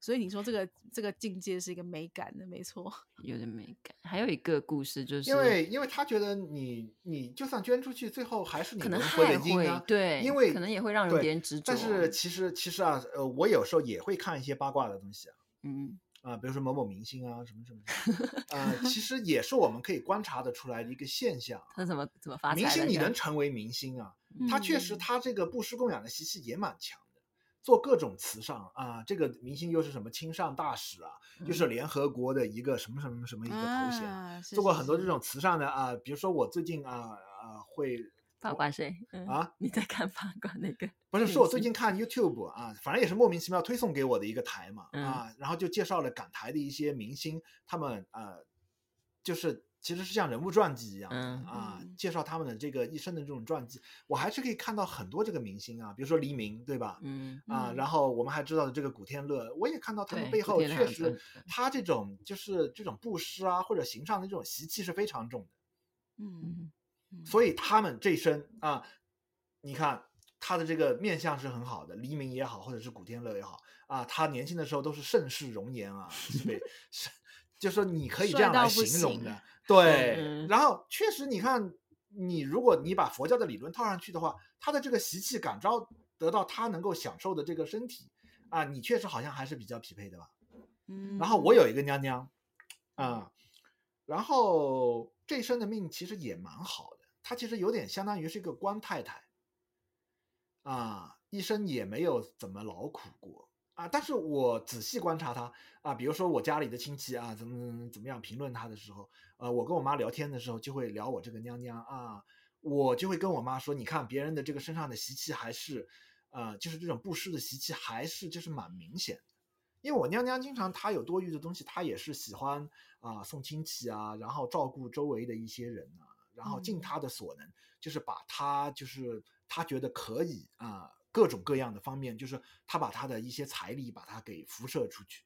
S3: 所以你说这个这个境界是一个美感的，没错，
S2: 有点美感。还有一个故事就是，
S1: 因为因为他觉得你你就算捐出去，最后还是你
S2: 可能还会对，
S1: 因为
S2: 可能也会让人别人执着。
S1: 但是其实其实啊，呃，我有时候也会看一些八卦的东西啊，
S2: 嗯。
S1: 啊，比如说某某明星啊，什么什么，啊、呃，其实也是我们可以观察得出来的一个现象。
S2: 他怎么怎么发？
S1: 明星你能成为明星啊？他确实他这个布施供养的习气也蛮强的，做各种慈善啊。这个明星又是什么亲善大使啊？又、就是联合国的一个什么什么什么一个头衔，
S3: 啊、
S1: 做过很多这种慈善的啊。比如说我最近啊啊会。
S2: 八卦谁？嗯、啊？你在看八卦那个？
S1: 不是，是我最近看 YouTube 啊，反正也是莫名其妙推送给我的一个台嘛，
S2: 嗯、
S1: 啊，然后就介绍了港台的一些明星，他们呃，就是其实是像人物传记一样，
S2: 嗯、
S1: 啊，介绍他们的这个一生的这种传记，我还是可以看到很多这个明星啊，比如说黎明，对吧？
S2: 嗯
S1: 啊，然后我们还知道的这个古天乐，我也看到他们背后确实他这种就是这种布施啊或者行善的这种习气是非常重的，
S3: 嗯。
S1: 所以他们这一生啊，你看他的这个面相是很好的，黎明也好，或者是古天乐也好啊，他年轻的时候都是盛世容颜啊，对，是，就说你可以这样来形容的，对。嗯、然后确实，你看你如果你把佛教的理论套上去的话，他的这个习气感召得到他能够享受的这个身体啊，你确实好像还是比较匹配的吧？
S3: 嗯，
S1: 然后我有一个娘娘，啊、嗯，然后这一生的命其实也蛮好的，她其实有点相当于是一个官太太，啊，一生也没有怎么劳苦过啊。但是我仔细观察她啊，比如说我家里的亲戚啊，怎么怎么样评论她的时候，呃，我跟我妈聊天的时候就会聊我这个娘娘啊，我就会跟我妈说，你看别人的这个身上的习气还是，呃，就是这种布施的习气还是就是蛮明显的。因为我娘娘经常她有多余的东西，她也是喜欢啊、送亲戚啊，然后照顾周围的一些人啊，然后尽他的所能，嗯、就是把他就是他觉得可以啊、呃、各种各样的方面，就是他把他的一些财力把它给辐射出去。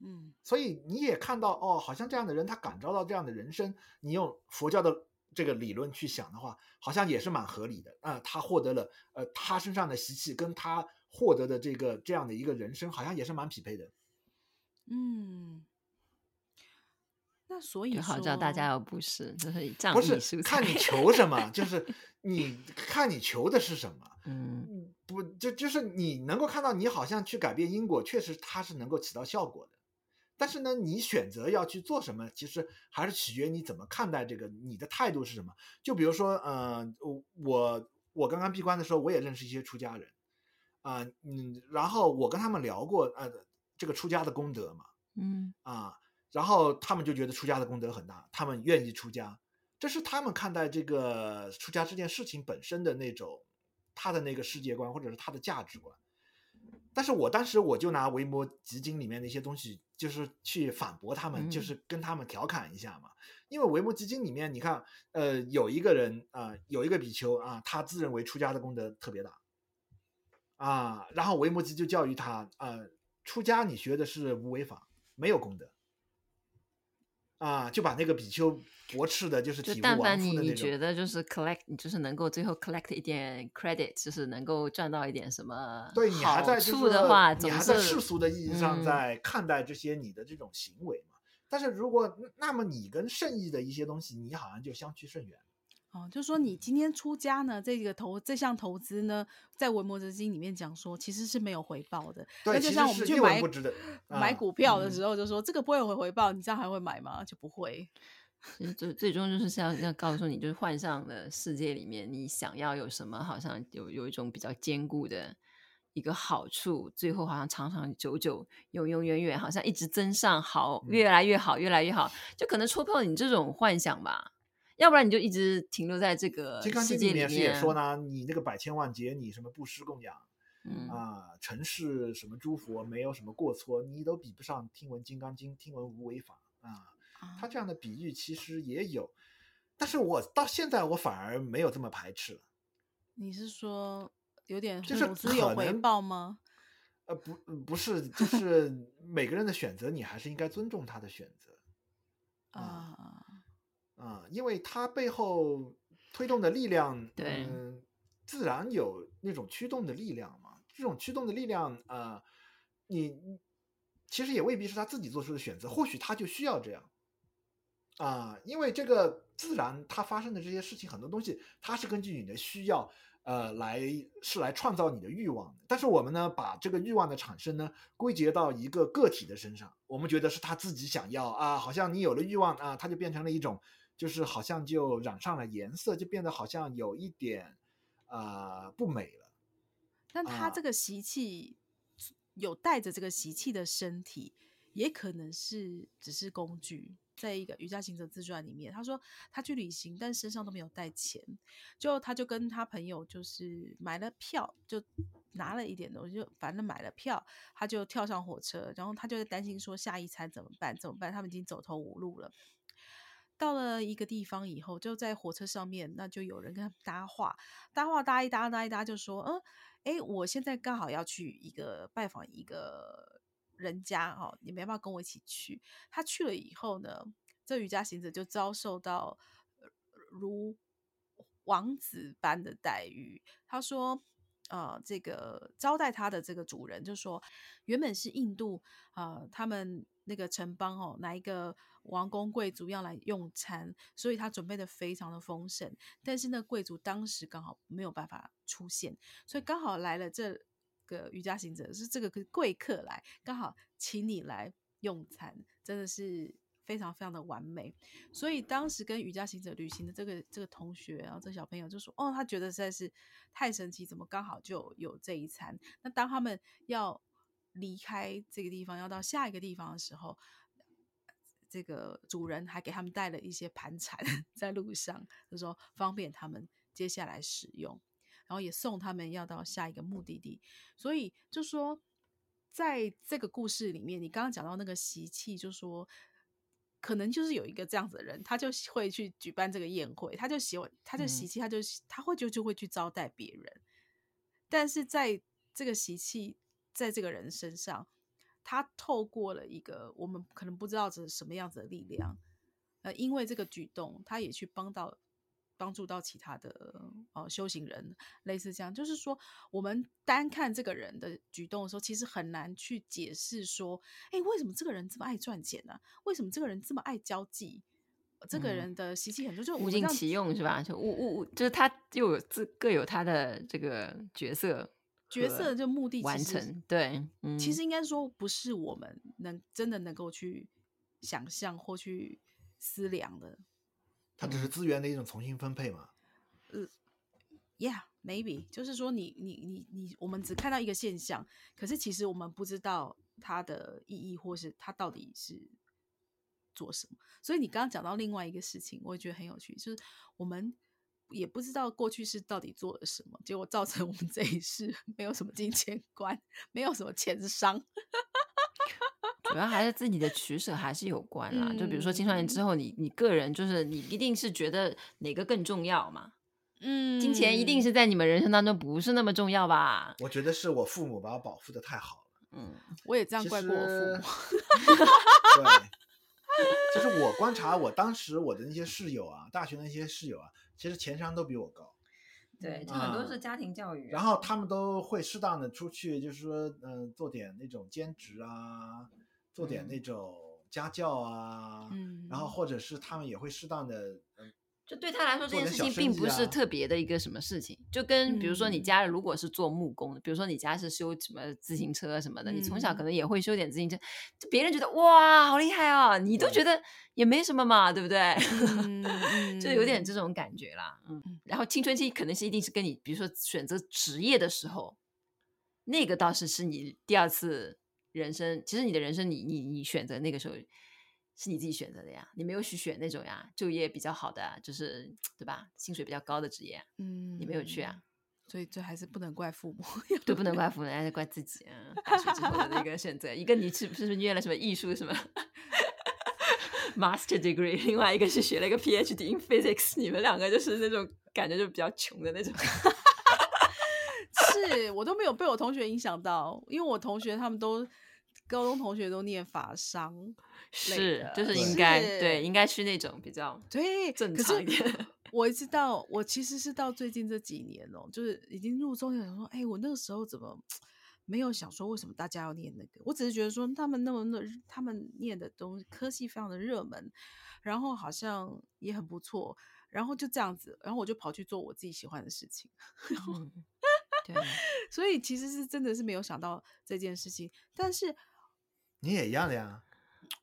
S3: 嗯，
S1: 所以你也看到哦，好像这样的人他感召到这样的人生，你用佛教的这个理论去想的话，好像也是蛮合理的啊、呃。他获得了呃他身上的习气跟他获得的这个这样的一个人生，好像也是蛮匹配的。
S3: 嗯，那所以
S2: 好叫大家要布施，就 是以仗义
S1: 不是看你求什么，就是你看你求的是什么。
S2: 嗯，
S1: 不就就是你能够看到，你好像去改变因果，确实它是能够起到效果的。但是呢，你选择要去做什么，其实还是取决于你怎么看待这个，你的态度是什么。就比如说，呃，我我刚刚闭关的时候，我也认识一些出家人，啊、呃，嗯，然后我跟他们聊过，呃。这个出家的功德嘛，
S2: 嗯
S1: 啊，然后他们就觉得出家的功德很大，他们愿意出家，这是他们看待这个出家这件事情本身的那种他的那个世界观或者是他的价值观。但是我当时我就拿《维摩詰经》里面的一些东西，就是去反驳他们，就是跟他们调侃一下嘛。因为《维摩詰经》里面，你看，呃，有一个人啊，有一个比丘啊，他自认为出家的功德特别大，啊，然后维摩诘就教育他，呃。出家你学的是无为法，没有功德啊，就把那个比丘驳斥的，就是体无完肤的那种。但凡
S2: 你你觉得就是 collect，你就是能够最后 collect 一点 credit，就是能够赚到一点什么
S1: 对你还在
S2: 处的话，
S1: 你还在世俗的意义上在看待这些你的这种行为嘛？嗯、但是如果那么你跟圣意的一些东西，你好像就相去甚远。
S3: 哦，就是说你今天出家呢，这个投这项投资呢，在《文摩詰经》里面讲说，其实是没有回报的。
S1: 对，
S3: 那就像我们去买买股票的时候，就说、
S1: 嗯、
S3: 这个不会有回报，你这样还会买吗？就不会。
S2: 其实最最终就是要要告诉你，就是幻象的世界里面，你想要有什么，好像有有一种比较坚固的一个好处，最后好像长长久久、永永远远，好像一直增上好，越来越好，越来越好，就可能戳破你这种幻想吧。要不然你就一直停留在这个世界里面。里面
S1: 也说呢，你那个百千万劫，你什么布施供养，
S2: 嗯
S1: 啊，尘世什么诸佛没有什么过错，你都比不上听闻《金刚经》，听闻无为法啊。他这样的比喻其实也有，但是我到现在我反而没有这么排斥了。
S3: 你是说有点
S1: 就是
S3: 可能有回报吗？
S1: 呃，不，不是，就是 每个人的选择，你还是应该尊重他的选择
S3: 啊。
S1: 啊，因为它背后推动的力量，
S2: 对，
S1: 嗯，自然有那种驱动的力量嘛。这种驱动的力量，呃，你其实也未必是他自己做出的选择，或许他就需要这样啊。因为这个自然它发生的这些事情，很多东西它是根据你的需要，呃，来是来创造你的欲望的。但是我们呢，把这个欲望的产生呢，归结到一个个体的身上，我们觉得是他自己想要啊，好像你有了欲望啊，它就变成了一种。就是好像就染上了颜色，就变得好像有一点，呃，不美了。
S3: 但他这个习气，呃、有带着这个习气的身体，也可能是只是工具。在一个瑜伽行者自传里面，他说他去旅行，但身上都没有带钱，就他就跟他朋友就是买了票，就拿了一点东西，就反正买了票，他就跳上火车，然后他就在担心说下一餐怎么办？怎么办？他们已经走投无路了。到了一个地方以后，就在火车上面，那就有人跟他搭话，搭话搭一搭搭一搭，就说：“嗯，哎，我现在刚好要去一个拜访一个人家哦，你们要不要跟我一起去？”他去了以后呢，这瑜伽行者就遭受到如王子般的待遇。他说：“呃，这个招待他的这个主人就说，原本是印度、呃，他们那个城邦哦，哪一个？”王公贵族要来用餐，所以他准备的非常的丰盛。但是那贵族当时刚好没有办法出现，所以刚好来了这个瑜伽行者，是这个贵客来，刚好请你来用餐，真的是非常非常的完美。所以当时跟瑜伽行者旅行的这个这个同学，然后这小朋友就说：“哦，他觉得实在是太神奇，怎么刚好就有这一餐？”那当他们要离开这个地方，要到下一个地方的时候，这个主人还给他们带了一些盘缠 在路上，就说方便他们接下来使用，然后也送他们要到下一个目的地。所以就说，在这个故事里面，你刚刚讲到那个习气，就说可能就是有一个这样子的人，他就会去举办这个宴会，他就喜欢，他就习气，他就他会就就会去招待别人，但是在这个习气在这个人身上。他透过了一个我们可能不知道这是什么样子的力量，呃，因为这个举动，他也去帮到帮助到其他的呃修行人，类似这样，就是说，我们单看这个人的举动的时候，其实很难去解释说，哎，为什么这个人这么爱赚钱呢？为什么这个人这么爱交际？这个人的习气很多，就
S2: 物尽其用是吧？就物物物，就是他又有自各有他的这个角色。
S3: 角色就目的
S2: 完成，对，
S3: 嗯、其实应该说不是我们能真的能够去想象或去思量的，
S1: 它只是资源的一种重新分配嘛。
S3: 呃，Yeah，maybe，就是说你你你你，我们只看到一个现象，可是其实我们不知道它的意义，或是它到底是做什么。所以你刚刚讲到另外一个事情，我也觉得很有趣，就是我们。也不知道过去是到底做了什么，结果造成我们这一世 没有什么金钱观，没有什么钱商。
S2: 主要还是自己的取舍还是有关啦。嗯、就比如说青少年之后，你你个人就是你一定是觉得哪个更重要嘛？嗯，金钱一定是在你们人生当中不是那么重要吧？
S1: 我觉得是我父母把我保护的太好了。
S3: 嗯，我也这样怪过我父母。
S1: 对，就是我观察我当时我的那些室友啊，大学的那些室友啊。其实情商都比我高，
S2: 对，就很多是家庭教育，啊
S1: 嗯，然后他们都会适当的出去，就是说，嗯、呃，做点那种兼职啊，做点那种家教啊，嗯，然后或者是他们也会适当的，嗯。
S2: 就对他来说，这件事情并不是特别的一个什么事情。啊、就跟比如说，你家如果是做木工的，嗯、比如说你家是修什么自行车什么的，嗯、你从小可能也会修点自行车。就别人觉得哇，好厉害哦，你都觉得也没什么嘛，对不对？嗯、就有点这种感觉啦。嗯。然后青春期可能是一定是跟你，比如说选择职业的时候，那个倒是是你第二次人生。其实你的人生你，你你你选择那个时候。是你自己选择的呀，你没有去选那种呀，就业比较好的，就是对吧？薪水比较高的职业，嗯，你没有去啊，
S3: 所以这还是不能怪父母，
S2: 对，不能怪父母，还是怪自己啊。大学之后的一个选择，一个你是不是念了什么艺术什么 master degree，另外一个是学了一个 PhD in physics，你们两个就是那种感觉就比较穷的那种。
S3: 是我都没有被我同学影响到，因为我同学他们都高中同学都念法商。
S2: 是，就是应该是对，应该去那种比较对正常一点。
S3: 我一直到我其实是到最近这几年哦，就是已经入中想，说哎，我那个时候怎么没有想说为什么大家要念那个？我只是觉得说他们那么的他们念的东西科系非常的热门，然后好像也很不错，然后就这样子，然后我就跑去做我自己喜欢的事情。嗯、对，所以其实是真的是没有想到这件事情，但是
S1: 你也一样的呀。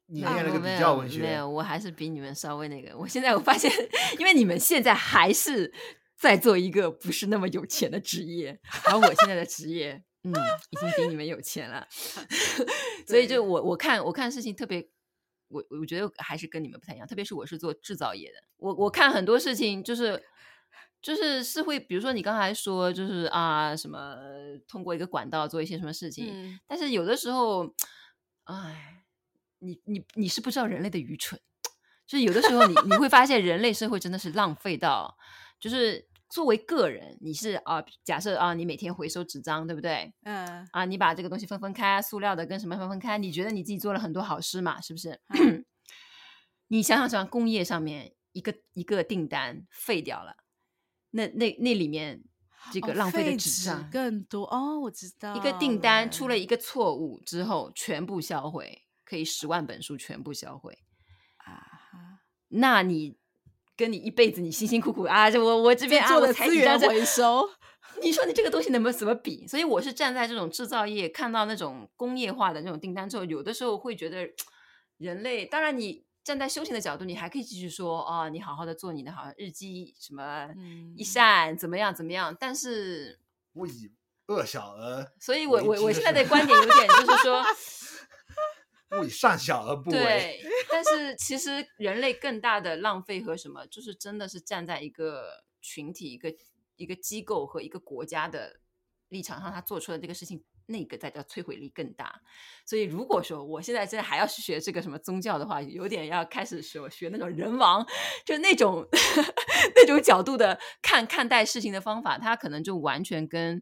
S1: 你
S2: 念了个比较文学，没有，我还是比你们稍微那个。我现在我发现，因为你们现在还是在做一个不是那么有钱的职业，而我现在的职业，嗯，已经比你们有钱了。所以就我我看我看事情特别，我我觉得还是跟你们不太一样。特别是我是做制造业的，我我看很多事情就是就是是会，比如说你刚才说就是啊什么通过一个管道做一些什么事情，嗯、但是有的时候，哎。你你你是不知道人类的愚蠢，就是有的时候你你会发现人类社会真的是浪费到，就是作为个人，你是啊，假设啊，你每天回收纸张，对不对？嗯。啊，你把这个东西分分开，塑料的跟什么分分开，你觉得你自己做了很多好事嘛？是不是？嗯、你想想，像工业上面一个一个订单废掉了，那那那里面这个浪费的纸张、
S3: 哦、更多哦，我知道。
S2: 一个订单出了一个错误之后，全部销毁。可以十万本书全部销毁啊！那你跟你一辈子你辛辛苦苦啊，就我我这边
S3: 做的资源回收，
S2: 你说你这个东西能不能怎么比？所以我是站在这种制造业，看到那种工业化的那种订单之后，有的时候会觉得 人类，当然你站在修行的角度，你还可以继续说啊、哦，你好好的做你的好日积什么一善怎么样怎么样，但是
S1: 不以恶小而，
S2: 所以我我我现在的观点有点就是说。
S1: 勿以善小而不为。
S2: 对，但是其实人类更大的浪费和什么，就是真的是站在一个群体、一个一个机构和一个国家的立场上，他做出的这个事情，那个才叫摧毁力更大。所以，如果说我现在真的还要去学这个什么宗教的话，有点要开始学学那种人王，就那种 那种角度的看看待事情的方法，他可能就完全跟。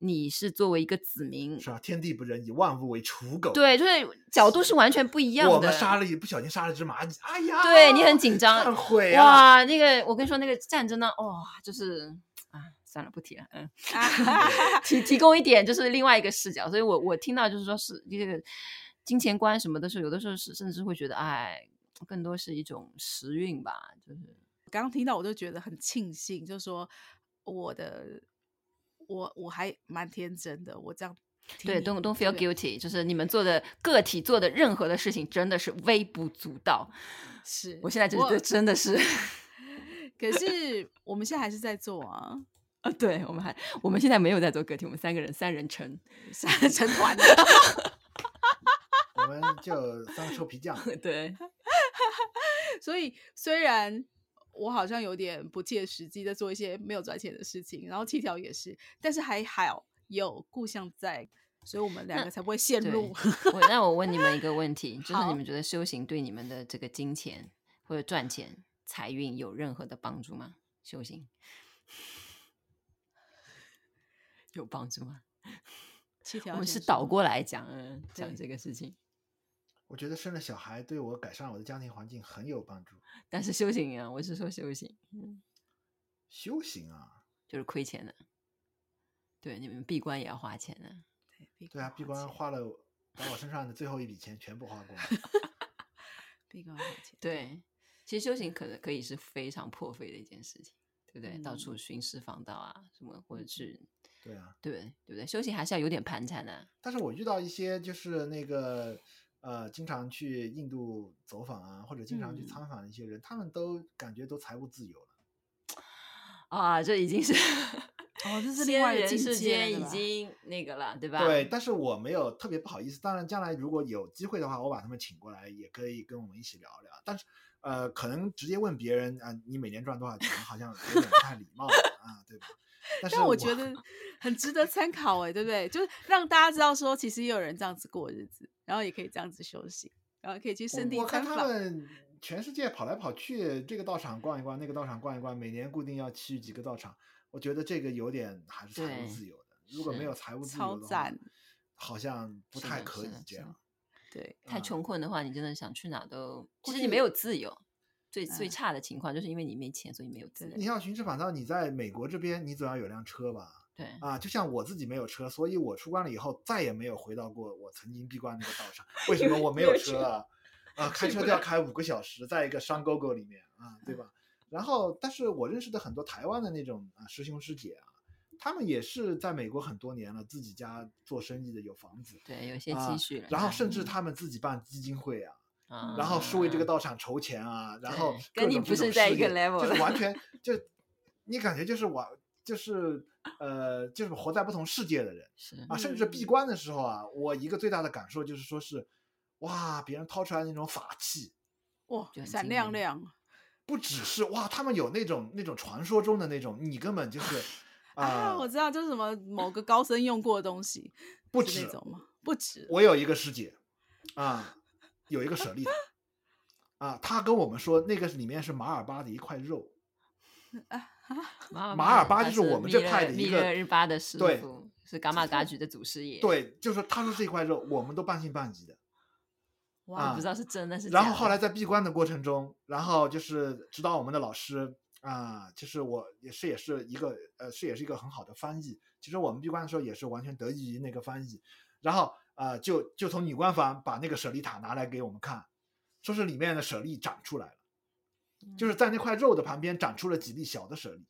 S2: 你是作为一个子民，
S1: 是吧，天地不仁，以万物为刍狗。
S2: 对，就是角度是完全不一样的。
S1: 我们杀了一不小心杀了只蚂蚁，哎呀，
S2: 对你很紧张，
S1: 忏悔
S2: 啊！哇，那个我跟你说，那个战争呢，哇、哦，就是啊，算了，不提了，嗯，提提供一点就是另外一个视角，所以我我听到就是说是这个金钱观什么的时候，有的时候是甚至会觉得，哎，更多是一种时运吧，就是
S3: 刚刚听到我就觉得很庆幸，就是说我的。我我还蛮天真的，我这样
S2: 对，don't don't feel guilty，就是你们做的个体做的任何的事情，真的是微不足道。
S3: 是
S2: 我现在觉得真的是，
S3: 可是我们现在还是在做啊
S2: 啊！对，我们还我们现在没有在做个体，我们三个人三人成
S3: 三人成团的，
S1: 我们就三个臭皮匠。
S2: 对，
S3: 所以虽然。我好像有点不切实际，在做一些没有赚钱的事情，然后七条也是，但是还好有故乡在，所以我们两个才不会陷入。
S2: 我那我问你们一个问题，就是你们觉得修行对你们的这个金钱或者赚钱财运有任何的帮助吗？修行有帮助吗？
S3: 七条，
S2: 我们是倒过来讲，嗯，讲这个事情。
S1: 我觉得生了小孩对我改善我的家庭环境很有帮助，
S2: 但是修行啊，我是说修行，
S1: 嗯，修行啊，
S2: 就是亏钱的，对，你们闭关也要花钱的，
S1: 对，对啊，闭关花了，把我身上的最后一笔钱全部花光了，
S3: 闭关花钱，
S2: 对，其实修行可能可以是非常破费的一件事情，对不对？嗯、到处寻师访道啊，什么或者是，
S1: 对啊，
S2: 对对不对？修行还是要有点盘缠的，
S1: 但是我遇到一些就是那个。呃，经常去印度走访啊，或者经常去参访的一些人，嗯、他们都感觉都财务自由了。
S2: 啊，这已经是
S3: 哦，这是另外
S2: 人世间已经那个了，对吧？
S1: 对，但是我没有特别不好意思。当然，将来如果有机会的话，我把他们请过来，也可以跟我们一起聊聊。但是，呃，可能直接问别人啊，你每年赚多少钱，好像有点不太礼貌啊，对吧？但我，
S3: 觉得 很值得参考哎，对不对？就是让大家知道说，其实也有人这样子过日子。然后也可以这样子休息，然后可以去圣地。我看他们
S1: 全世界跑来跑去，这个道场逛一逛，那个道场逛一逛，每年固定要去几个道场。我觉得这个有点还是财务自由的。如果没有财务自由的话，好像不太可以这样。
S3: 对，
S2: 太穷困的话，你真的想去哪都，其实你没有自由。最最差的情况就是因为你没钱，所以没有资源。
S1: 你像寻师访道，你在美国这边，你总要有辆车吧？
S2: 对
S1: 啊，就像我自己没有车，所以我出关了以后再也没有回到过我曾经闭关那个道上。为什么我没有车啊？啊，开车都要开五个小时，在一个山沟沟里面啊，对吧？然后，但是我认识的很多台湾的那种啊师兄师姐啊，他们也是在美国很多年了，自己家做生意的，有房子，
S2: 对，有些积蓄了，
S1: 啊。然后甚至他们自己办基金会啊，嗯、然后是为这个道场筹钱啊，嗯、然后
S2: 跟你不是在一个 level，
S1: 就是完。全就你感觉就是我就是。呃，就是活在不同世界的人，
S2: 是。
S1: 啊，甚至闭关的时候啊，我一个最大的感受就是说是，哇，别人掏出来那种法器，
S3: 哇，闪亮亮，
S1: 不只是哇，他们有那种那种传说中的那种，你根本就是啊，
S3: 啊，我知道，就是什么某个高僧用过的东西，
S1: 不止
S3: 那种吗？不止，
S1: 我有一个师姐，啊，有一个舍利塔，啊，他跟我们说那个里面是马尔巴的一块肉，
S3: 啊。
S1: 马尔巴就是我们这派的一个
S2: 日巴的师傅，是噶玛噶举的祖师爷。
S1: 对，就是他说这块肉，我们都半信半疑的。
S2: 哇，不知道是真的是。
S1: 然后后来在闭关的过程中，然后就是指导我们的老师啊，就是我也是也是一个呃是也是一个很好的翻译。其实我们闭关的时候也是完全得益于那个翻译。然后啊，就就从女官房把那个舍利塔拿来给我们看，说是里面的舍利长出来了。就是在那块肉的旁边长出了几粒小的舍利，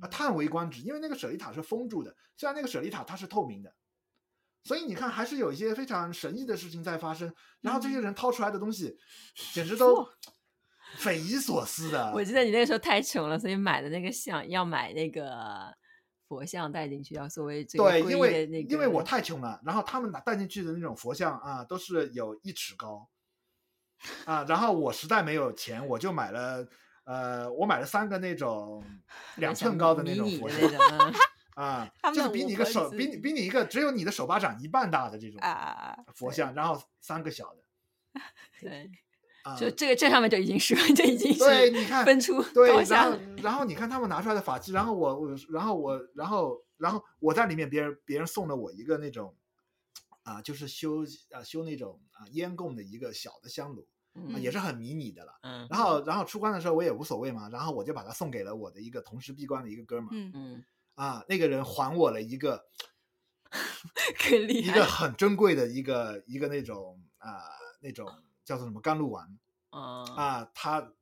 S1: 啊，叹为观止，因为那个舍利塔是封住的，虽然那个舍利塔它是透明的，所以你看还是有一些非常神异的事情在发生。然后这些人掏出来的东西，简直都匪夷所思的。
S2: 我记得你那个时候太穷了，所以买的那个像要买那个佛像带进去，要作为最贵的那个。
S1: 对，因为因为我太穷了，然后他们拿带进去的那种佛像啊，都是有一尺高 啊，然后我实在没有钱，我就买了。呃，我买了三个那种 两寸高的那种佛像啊，就是比你一个手比你比你一个只有你的手巴掌一半大的这种佛像，然后三个小的，
S2: 对，就这个这上面就已经是就已经
S1: 对，你看
S2: 分出
S1: 对，然后然后你看他们拿出来的法器，然后我我然后我然后然后我在里面，别人别人送了我一个那种啊，就是修啊修那种啊烟供的一个小的香炉。嗯、也是很迷你的了，嗯，然后然后出关的时候我也无所谓嘛，然后我就把它送给了我的一个同时闭关的一个哥们儿，嗯。嗯，啊，那个人还我了一个，一个很珍贵的一个一个那种啊、呃、那种叫做什么甘露丸，啊、嗯、啊他，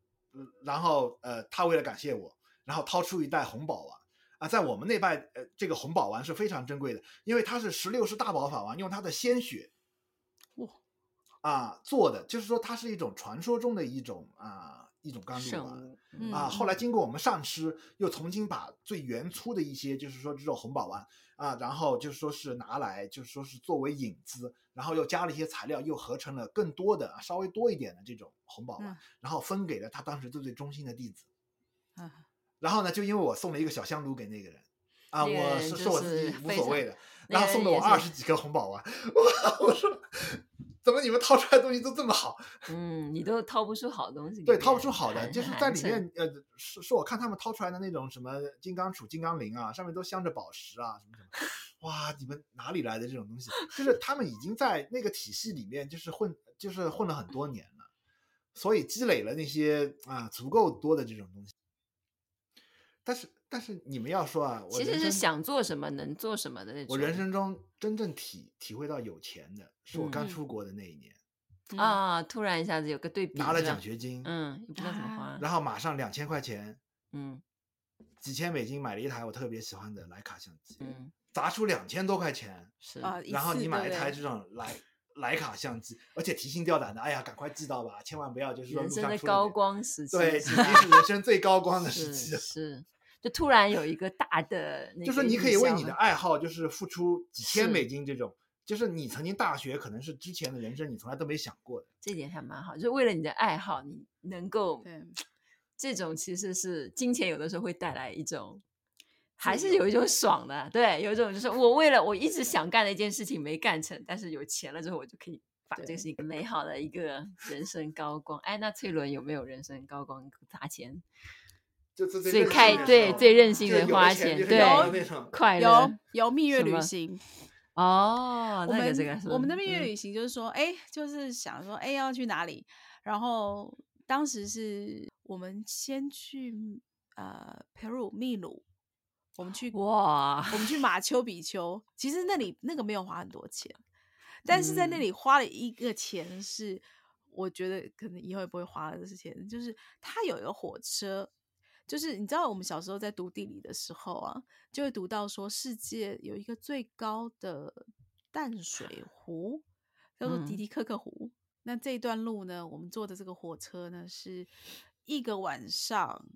S1: 然后呃他为了感谢我，然后掏出一袋红宝丸。啊，在我们那代呃这个红宝丸是非常珍贵的，因为它是十六世大宝法丸，用它的鲜血哇。啊，做的就是说，它是一种传说中的一种啊，一种甘露丸、嗯、啊。后来经过我们上师又重新把最原初的一些，就是说这种红宝丸啊，然后就是说是拿来，就是说是作为引子，然后又加了一些材料，又合成了更多的稍微多一点的这种红宝丸，嗯、然后分给了他当时最最忠心的弟子。啊、然后呢，就因为我送了一个小香炉给那个人啊，我是是我自己无所谓的，然后送了我二十几颗红宝丸，我我说。怎么你们掏出来的东西都这么好？
S2: 嗯，你都掏不出好东西。
S1: 对，掏不出好的，就是在里面，呃，是是我看他们掏出来的那种什么金刚杵、金刚铃啊，上面都镶着宝石啊，什么什么。哇，你们哪里来的这种东西？就是他们已经在那个体系里面，就是混，就是混了很多年了，所以积累了那些啊足够多的这种东西。但是。但是你们要说啊，我
S2: 其实是想做什么能做什么的那种。
S1: 我人生中真正体体会到有钱的，是我刚出国的那一年。
S2: 嗯、啊，突然一下子有个对比，
S1: 拿了奖学金，
S2: 嗯，也不知道怎么花，
S1: 然后马上两千块钱，
S2: 嗯，
S1: 几千美金买了一台我特别喜欢的徕卡相机，嗯，砸出两千多块钱，
S2: 是
S3: 啊，
S1: 然后你买一台这种徕徕卡相机，而且提心吊胆的，哎呀，赶快寄到吧，千万不要就是说
S2: 人生的高光时期，
S1: 对，已经是人生最高光的时期了，
S2: 是。就突然有一个大的，
S1: 就是你可以为你的爱好，就是付出几千美金这种，就是你曾经大学可能是之前的人生，你从来都没想过的。
S2: 这点还蛮好，就是为了你的爱好，你能够，对，这种其实是金钱有的时候会带来一种，还是有一种爽的，对，有一种就是我为了我一直想干的一件事情没干成，但是有钱了之后我就可以把这个是一个美好的一个人生高光。哎，那翠伦有没有人生高光砸钱？最开对最任性的花钱，对快乐
S3: 有有蜜月旅行
S2: 哦，那个这个
S3: 我们的蜜月旅行就是说，哎，就是想说，哎，要去哪里？然后当时是我们先去呃，Peru 秘鲁，我们去
S2: 哇，
S3: 我们去马丘比丘。其实那里那个没有花很多钱，但是在那里花了一个钱是我觉得可能以后也不会花的钱，就是它有一个火车。就是你知道，我们小时候在读地理的时候啊，就会读到说，世界有一个最高的淡水湖，叫做迪迪克克湖。嗯、那这一段路呢，我们坐的这个火车呢，是一个晚上，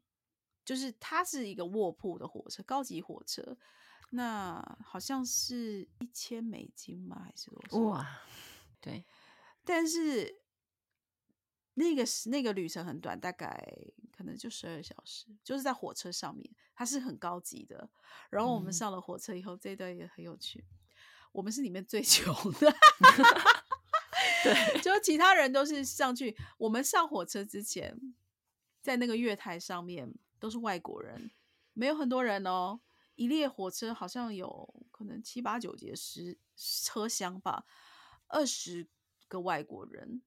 S3: 就是它是一个卧铺的火车，高级火车。那好像是一千美金吗？还是多少？
S2: 哇，对，
S3: 但是。那个是那个旅程很短，大概可能就十二小时，就是在火车上面，它是很高级的。然后我们上了火车以后，嗯、这一段也很有趣。我们是里面最穷的，对，就其他人都是上去。我们上火车之前，在那个月台上面都是外国人，没有很多人哦。一列火车好像有可能七八九节十车厢吧，二十个外国人。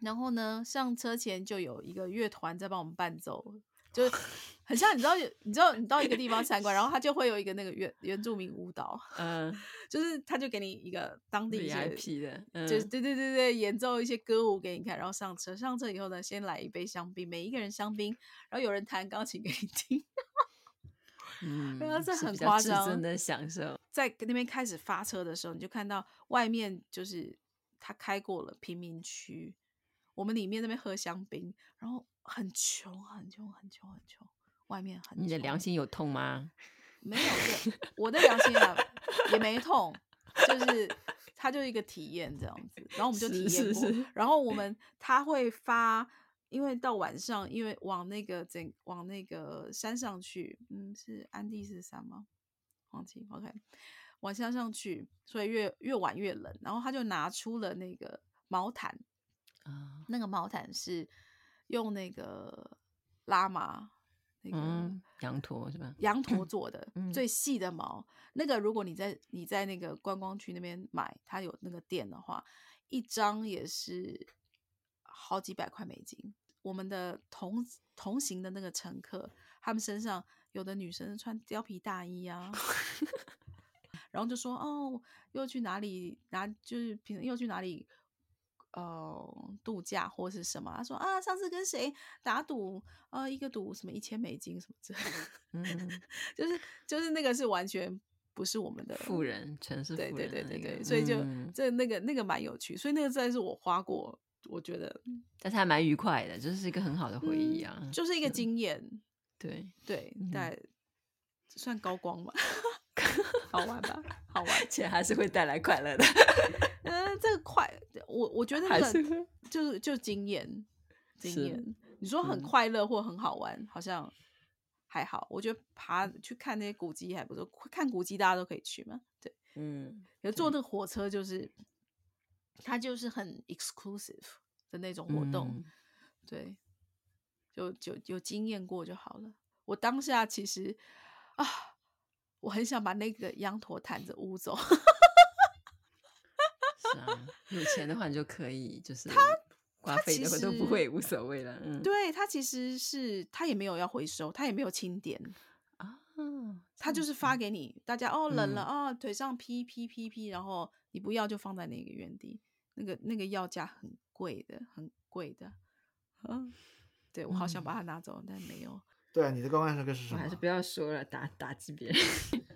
S3: 然后呢，上车前就有一个乐团在帮我们伴奏，就是很像你知道，你知道你到一个地方参观，然后他就会有一个那个原原住民舞蹈，嗯，就是他就给你一个当地一些
S2: VIP 的，嗯、
S3: 就对对对对，演奏一些歌舞给你看，然后上车，上车以后呢，先来一杯香槟，每一个人香槟，然后有人弹钢琴给你听，
S2: 嗯，
S3: 这很夸张，
S2: 真的享受。
S3: 在那边开始发车的时候，你就看到外面就是他开过了贫民区，我们里面那边喝香槟，然后很穷，很穷，很穷，很穷。外面很，
S2: 你的良心有痛吗？
S3: 没有，我的良心啊也没痛，就是它就是一个体验这样子。然后我们就体验过，是是是，然后我们他会发，因为到晚上，因为往那个整往那个山上去，嗯，是安第斯山吗？忘记，OK，往山上去，所以越越晚越冷。然后他就拿出了那个毛毯，啊，那个毛毯是用那个拉玛。那个、
S2: 嗯、羊驼是吧？
S3: 羊驼 做的、
S2: 嗯、
S3: 最细的毛，那个如果你在你在那个观光区那边买，它有那个店的话，一张也是好几百块美金。我们的同同行的那个乘客，他们身上有的女生穿貂皮大衣啊，然后就说哦，又去哪里拿，就是平时又去哪里。呃，度假或是什么？他说啊，上次跟谁打赌啊、呃，一个赌什么一千美金什么之类的，嗯，就是就是那个是完全不是我们的
S2: 富人，城市富人、那个，
S3: 对对对对对，所以就、嗯、这那个那个蛮有趣，所以那个真的是我花过，我觉得，
S2: 但是还蛮愉快的，就是一个很好的回忆啊，
S3: 嗯、就是一个经验，
S2: 对
S3: 对，但、嗯、算高光吧，好玩吧，好玩，
S2: 且还是会带来快乐的。
S3: 嗯，这个快，我我觉得那个就是就经验，经验。你说很快乐或很好玩，嗯，好像还好。我觉得爬去看那些古迹还不错，看古迹大家都可以去嘛。对，
S2: 嗯，
S3: 有坐那个火车就是，它就是很 exclusive 的那种活动，嗯，对，就就有经验过就好了。我当下其实啊，我很想把那个羊驼毯子捂走。
S2: 有钱的话你就可以，就是他花费的都不会无所谓了。嗯，
S3: 对他其实是他也没有要回收，他也没有清点
S2: 啊，
S3: 他就是发给你，大家哦冷了啊、嗯哦，腿上劈劈劈劈，然后你不要就放在那个原地，那个那个要价很贵的，很贵的。嗯，对我好想把它拿走，嗯、但没有。
S1: 对啊，你的高光时刻是什么？
S2: 我还是不要说了，打打击别人。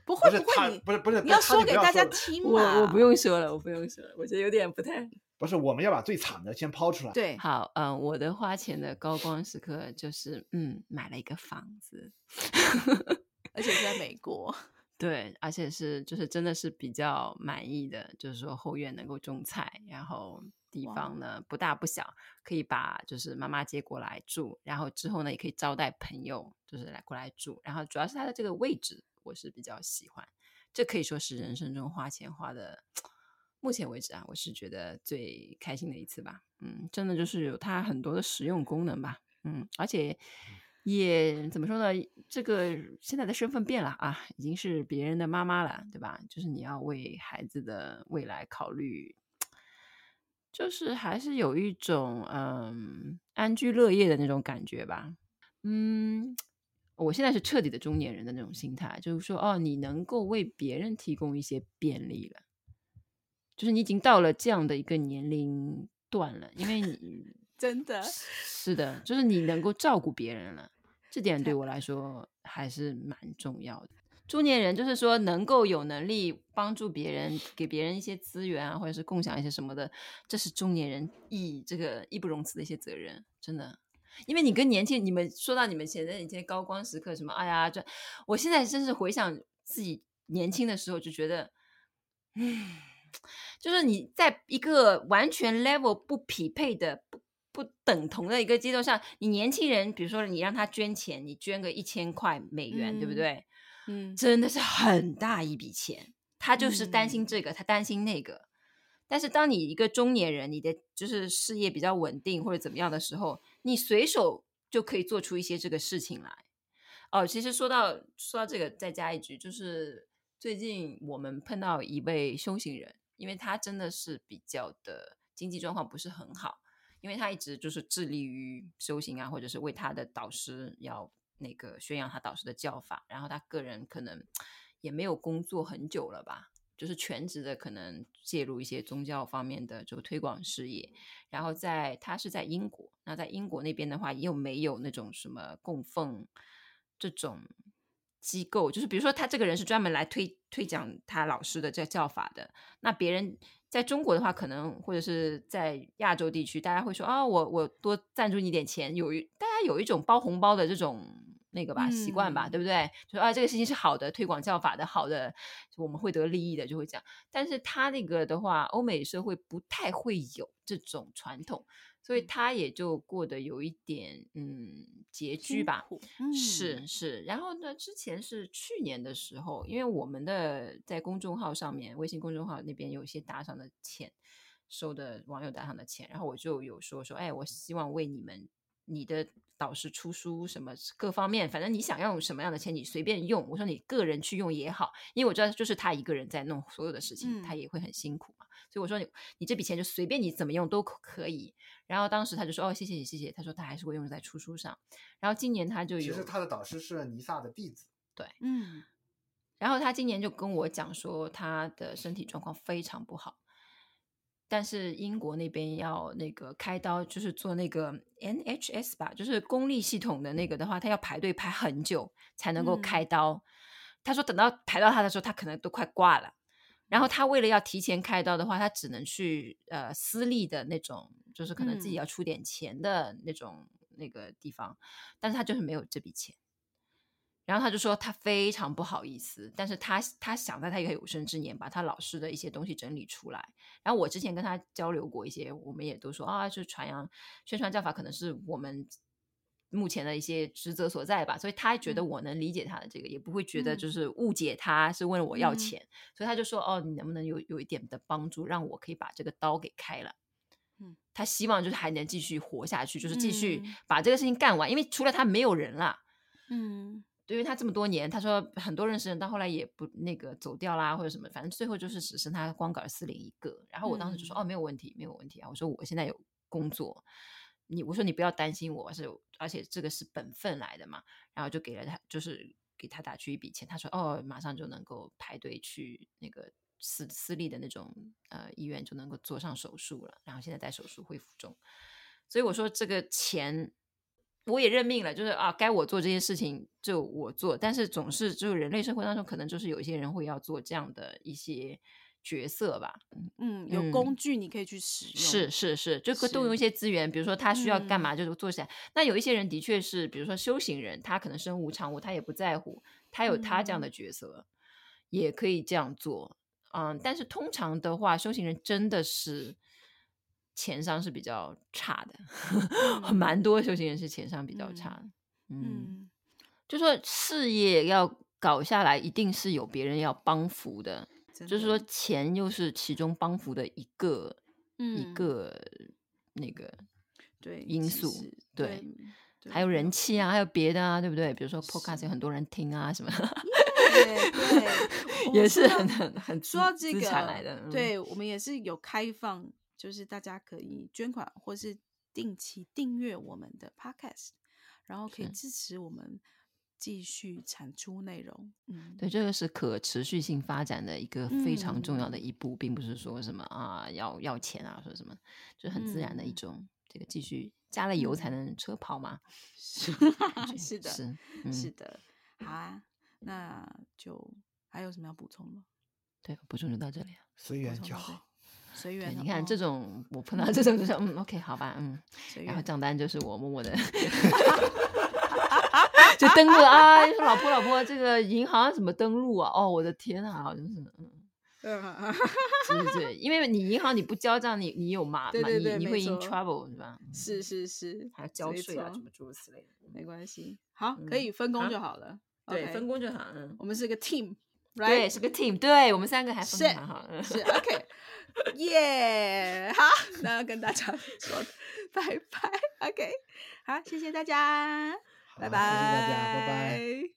S3: 不会不会，
S1: 你不是不是
S3: 你要说给大家听嘛？
S2: 我我不用说了，我不用说了，我觉得有点不太。
S1: 不是，我们要把最惨的先抛出来。
S3: 对，
S2: 好，嗯，我的花钱的高光时刻就是，嗯，买了一个房子，
S3: 而且是在美国。
S2: 对，而且是就是真的是比较满意的，就是说后院能够种菜，然后。地方呢不大不小，可以把就是妈妈接过来住，然后之后呢也可以招待朋友，就是来过来住。然后主要是它的这个位置，我是比较喜欢。这可以说是人生中花钱花的，目前为止啊，我是觉得最开心的一次吧。嗯，真的就是有它很多的实用功能吧。嗯，而且也怎么说呢？这个现在的身份变了啊，已经是别人的妈妈了，对吧？就是你要为孩子的未来考虑。就是还是有一种嗯安居乐业的那种感觉吧，嗯，我现在是彻底的中年人的那种心态，就是说哦，你能够为别人提供一些便利了，就是你已经到了这样的一个年龄段了，因为你
S3: 真的
S2: 是的，就是你能够照顾别人了，这点对我来说还是蛮重要的。中年人就是说，能够有能力帮助别人，给别人一些资源啊，或者是共享一些什么的，这是中年人义这个义不容辞的一些责任，真的。因为你跟年轻，你们说到你们前任以前高光时刻什么，哎呀，这我现在真是回想自己年轻的时候，就觉得，嗯，就是你在一个完全 level 不匹配的、不不等同的一个阶段上，你年轻人，比如说你让他捐钱，你捐个一千块美元，嗯、对不对？
S3: 嗯，
S2: 真的是很大一笔钱，他就是担心这个，嗯、他担心那个。但是当你一个中年人，你的就是事业比较稳定或者怎么样的时候，你随手就可以做出一些这个事情来。哦，其实说到说到这个，再加一句，就是最近我们碰到一位修行人，因为他真的是比较的经济状况不是很好，因为他一直就是致力于修行啊，或者是为他的导师要。那个宣扬他导师的教法，然后他个人可能也没有工作很久了吧，就是全职的可能介入一些宗教方面的就推广事业。然后在他是在英国，那在英国那边的话，又没有那种什么供奉这种机构，就是比如说他这个人是专门来推推讲他老师的这教法的，那别人在中国的话，可能或者是在亚洲地区，大家会说啊、我我多赞助你点钱，有一大家有一种包红包的这种。那个吧，习惯吧，嗯、对不对？就说啊，这个事情是好的，推广教法的，好的，我们会得利益的，就会讲。但是他那个的话，欧美社会不太会有这种传统，所以他也就过得有一点嗯拮据吧。嗯、是是。然后呢，之前是去年的时候，因为我们的在公众号上面，微信公众号那边有一些打赏的钱，收的网友打赏的钱，然后我就有说说，哎，我希望为你们。你的导师出书什么各方面，反正你想要用什么样的钱，你随便用。我说你个人去用也好，因为我知道就是他一个人在弄所有的事情，嗯、他也会很辛苦嘛。所以我说你你这笔钱就随便你怎么用都可以。然后当时他就说哦，谢谢你谢谢，他说他还是会用在出书上。然后今年他就有，
S1: 其实他的导师是尼萨的弟子，
S2: 对，嗯。然后他今年就跟我讲说他的身体状况非常不好。但是英国那边要那个开刀，就是做那个 NHS 吧，就是公立系统的那个的话，他要排队排很久才能够开刀。嗯、他说等到排到他的时候，他可能都快挂了。然后他为了要提前开刀的话，他只能去呃私立的那种，就是可能自己要出点钱的那种那个地方，嗯、但是他就是没有这笔钱。然后他就说他非常不好意思，但是他他想在他一个有生之年把他老师的一些东西整理出来。然后我之前跟他交流过一些，我们也都说啊，就是传扬宣传教法可能是我们目前的一些职责所在吧。所以他觉得我能理解他的这个，嗯、也不会觉得就是误解他是问了我要钱。嗯、所以他就说哦，你能不能有有一点的帮助，让我可以把这个刀给开了？嗯，他希望就是还能继续活下去，就是继续把这个事情干完，因为除了他没有人了。嗯。对于他这么多年，他说很多认识人到后来也不那个走掉啦，或者什么，反正最后就是只剩他光杆司令一个。然后我当时就说：“嗯、哦，没有问题，没有问题啊。”我说：“我现在有工作，你我说你不要担心我，是而且这个是本分来的嘛。”然后就给了他，就是给他打去一笔钱。他说：“哦，马上就能够排队去那个私私立的那种呃医院，就能够做上手术了。然后现在在手术恢复中。所以我说这个钱。”我也认命了，就是啊，该我做这些事情就我做，但是总是就是人类社会当中，可能就是有一些人会要做这样的一些角色吧。
S3: 嗯，有工具你可以去使用，
S2: 是是是，就可动用一些资源，比如说他需要干嘛就做起来。嗯、那有一些人的确是，比如说修行人，他可能身无长物，他也不在乎，他有他这样的角色，嗯、也可以这样做。嗯，但是通常的话，修行人真的是。钱商是比较差的，嗯、蛮多修行人是钱商比较差的。嗯，嗯就说事业要搞下来，一定是有别人要帮扶的。的就是说，钱又是其中帮扶的一个、嗯、一个那个对因素。对，还有人气啊，还有别的啊，对不对？比如说 Podcast 有很多人听啊，什么。
S3: 对对，
S2: 也是很很很
S3: 说到
S2: 这个
S3: 对我们也是有开放。就是大家可以捐款，或是定期订阅我们的 podcast，然后可以支持我们继续产出内容。嗯，
S2: 对，这个是可持续性发展的一个非常重要的一步，嗯、并不是说什么啊要要钱啊，说什么，就是很自然的一种。嗯、这个继续加了油才能车跑嘛？
S3: 是 是的，是、嗯、是的。好啊，那就还有什么要补充吗？
S2: 对，补充就到这里了，
S1: 随缘就好。
S3: 随缘，
S2: 你看这种我碰到这种就说嗯，OK，好吧，嗯，然后账单就是我默默的。就登录啊，说老婆老婆，这个银行怎么登录啊？哦，我的天啊，好像是嗯，是是是，因为你银行你不交账，你你有麻烦，你你会 in trouble 是吧？
S3: 是是是，
S2: 还要交税啊，什么诸如此类的，
S3: 没关系，好，可以分工就好了，
S2: 对，分工就好，嗯，
S3: 我们是个 team，
S2: 对，是个 team，对我们三个还分工好，
S3: 是 OK。耶好，那要跟大家说拜拜，OK，好，谢谢大家，
S1: 拜拜，谢谢大家，拜拜。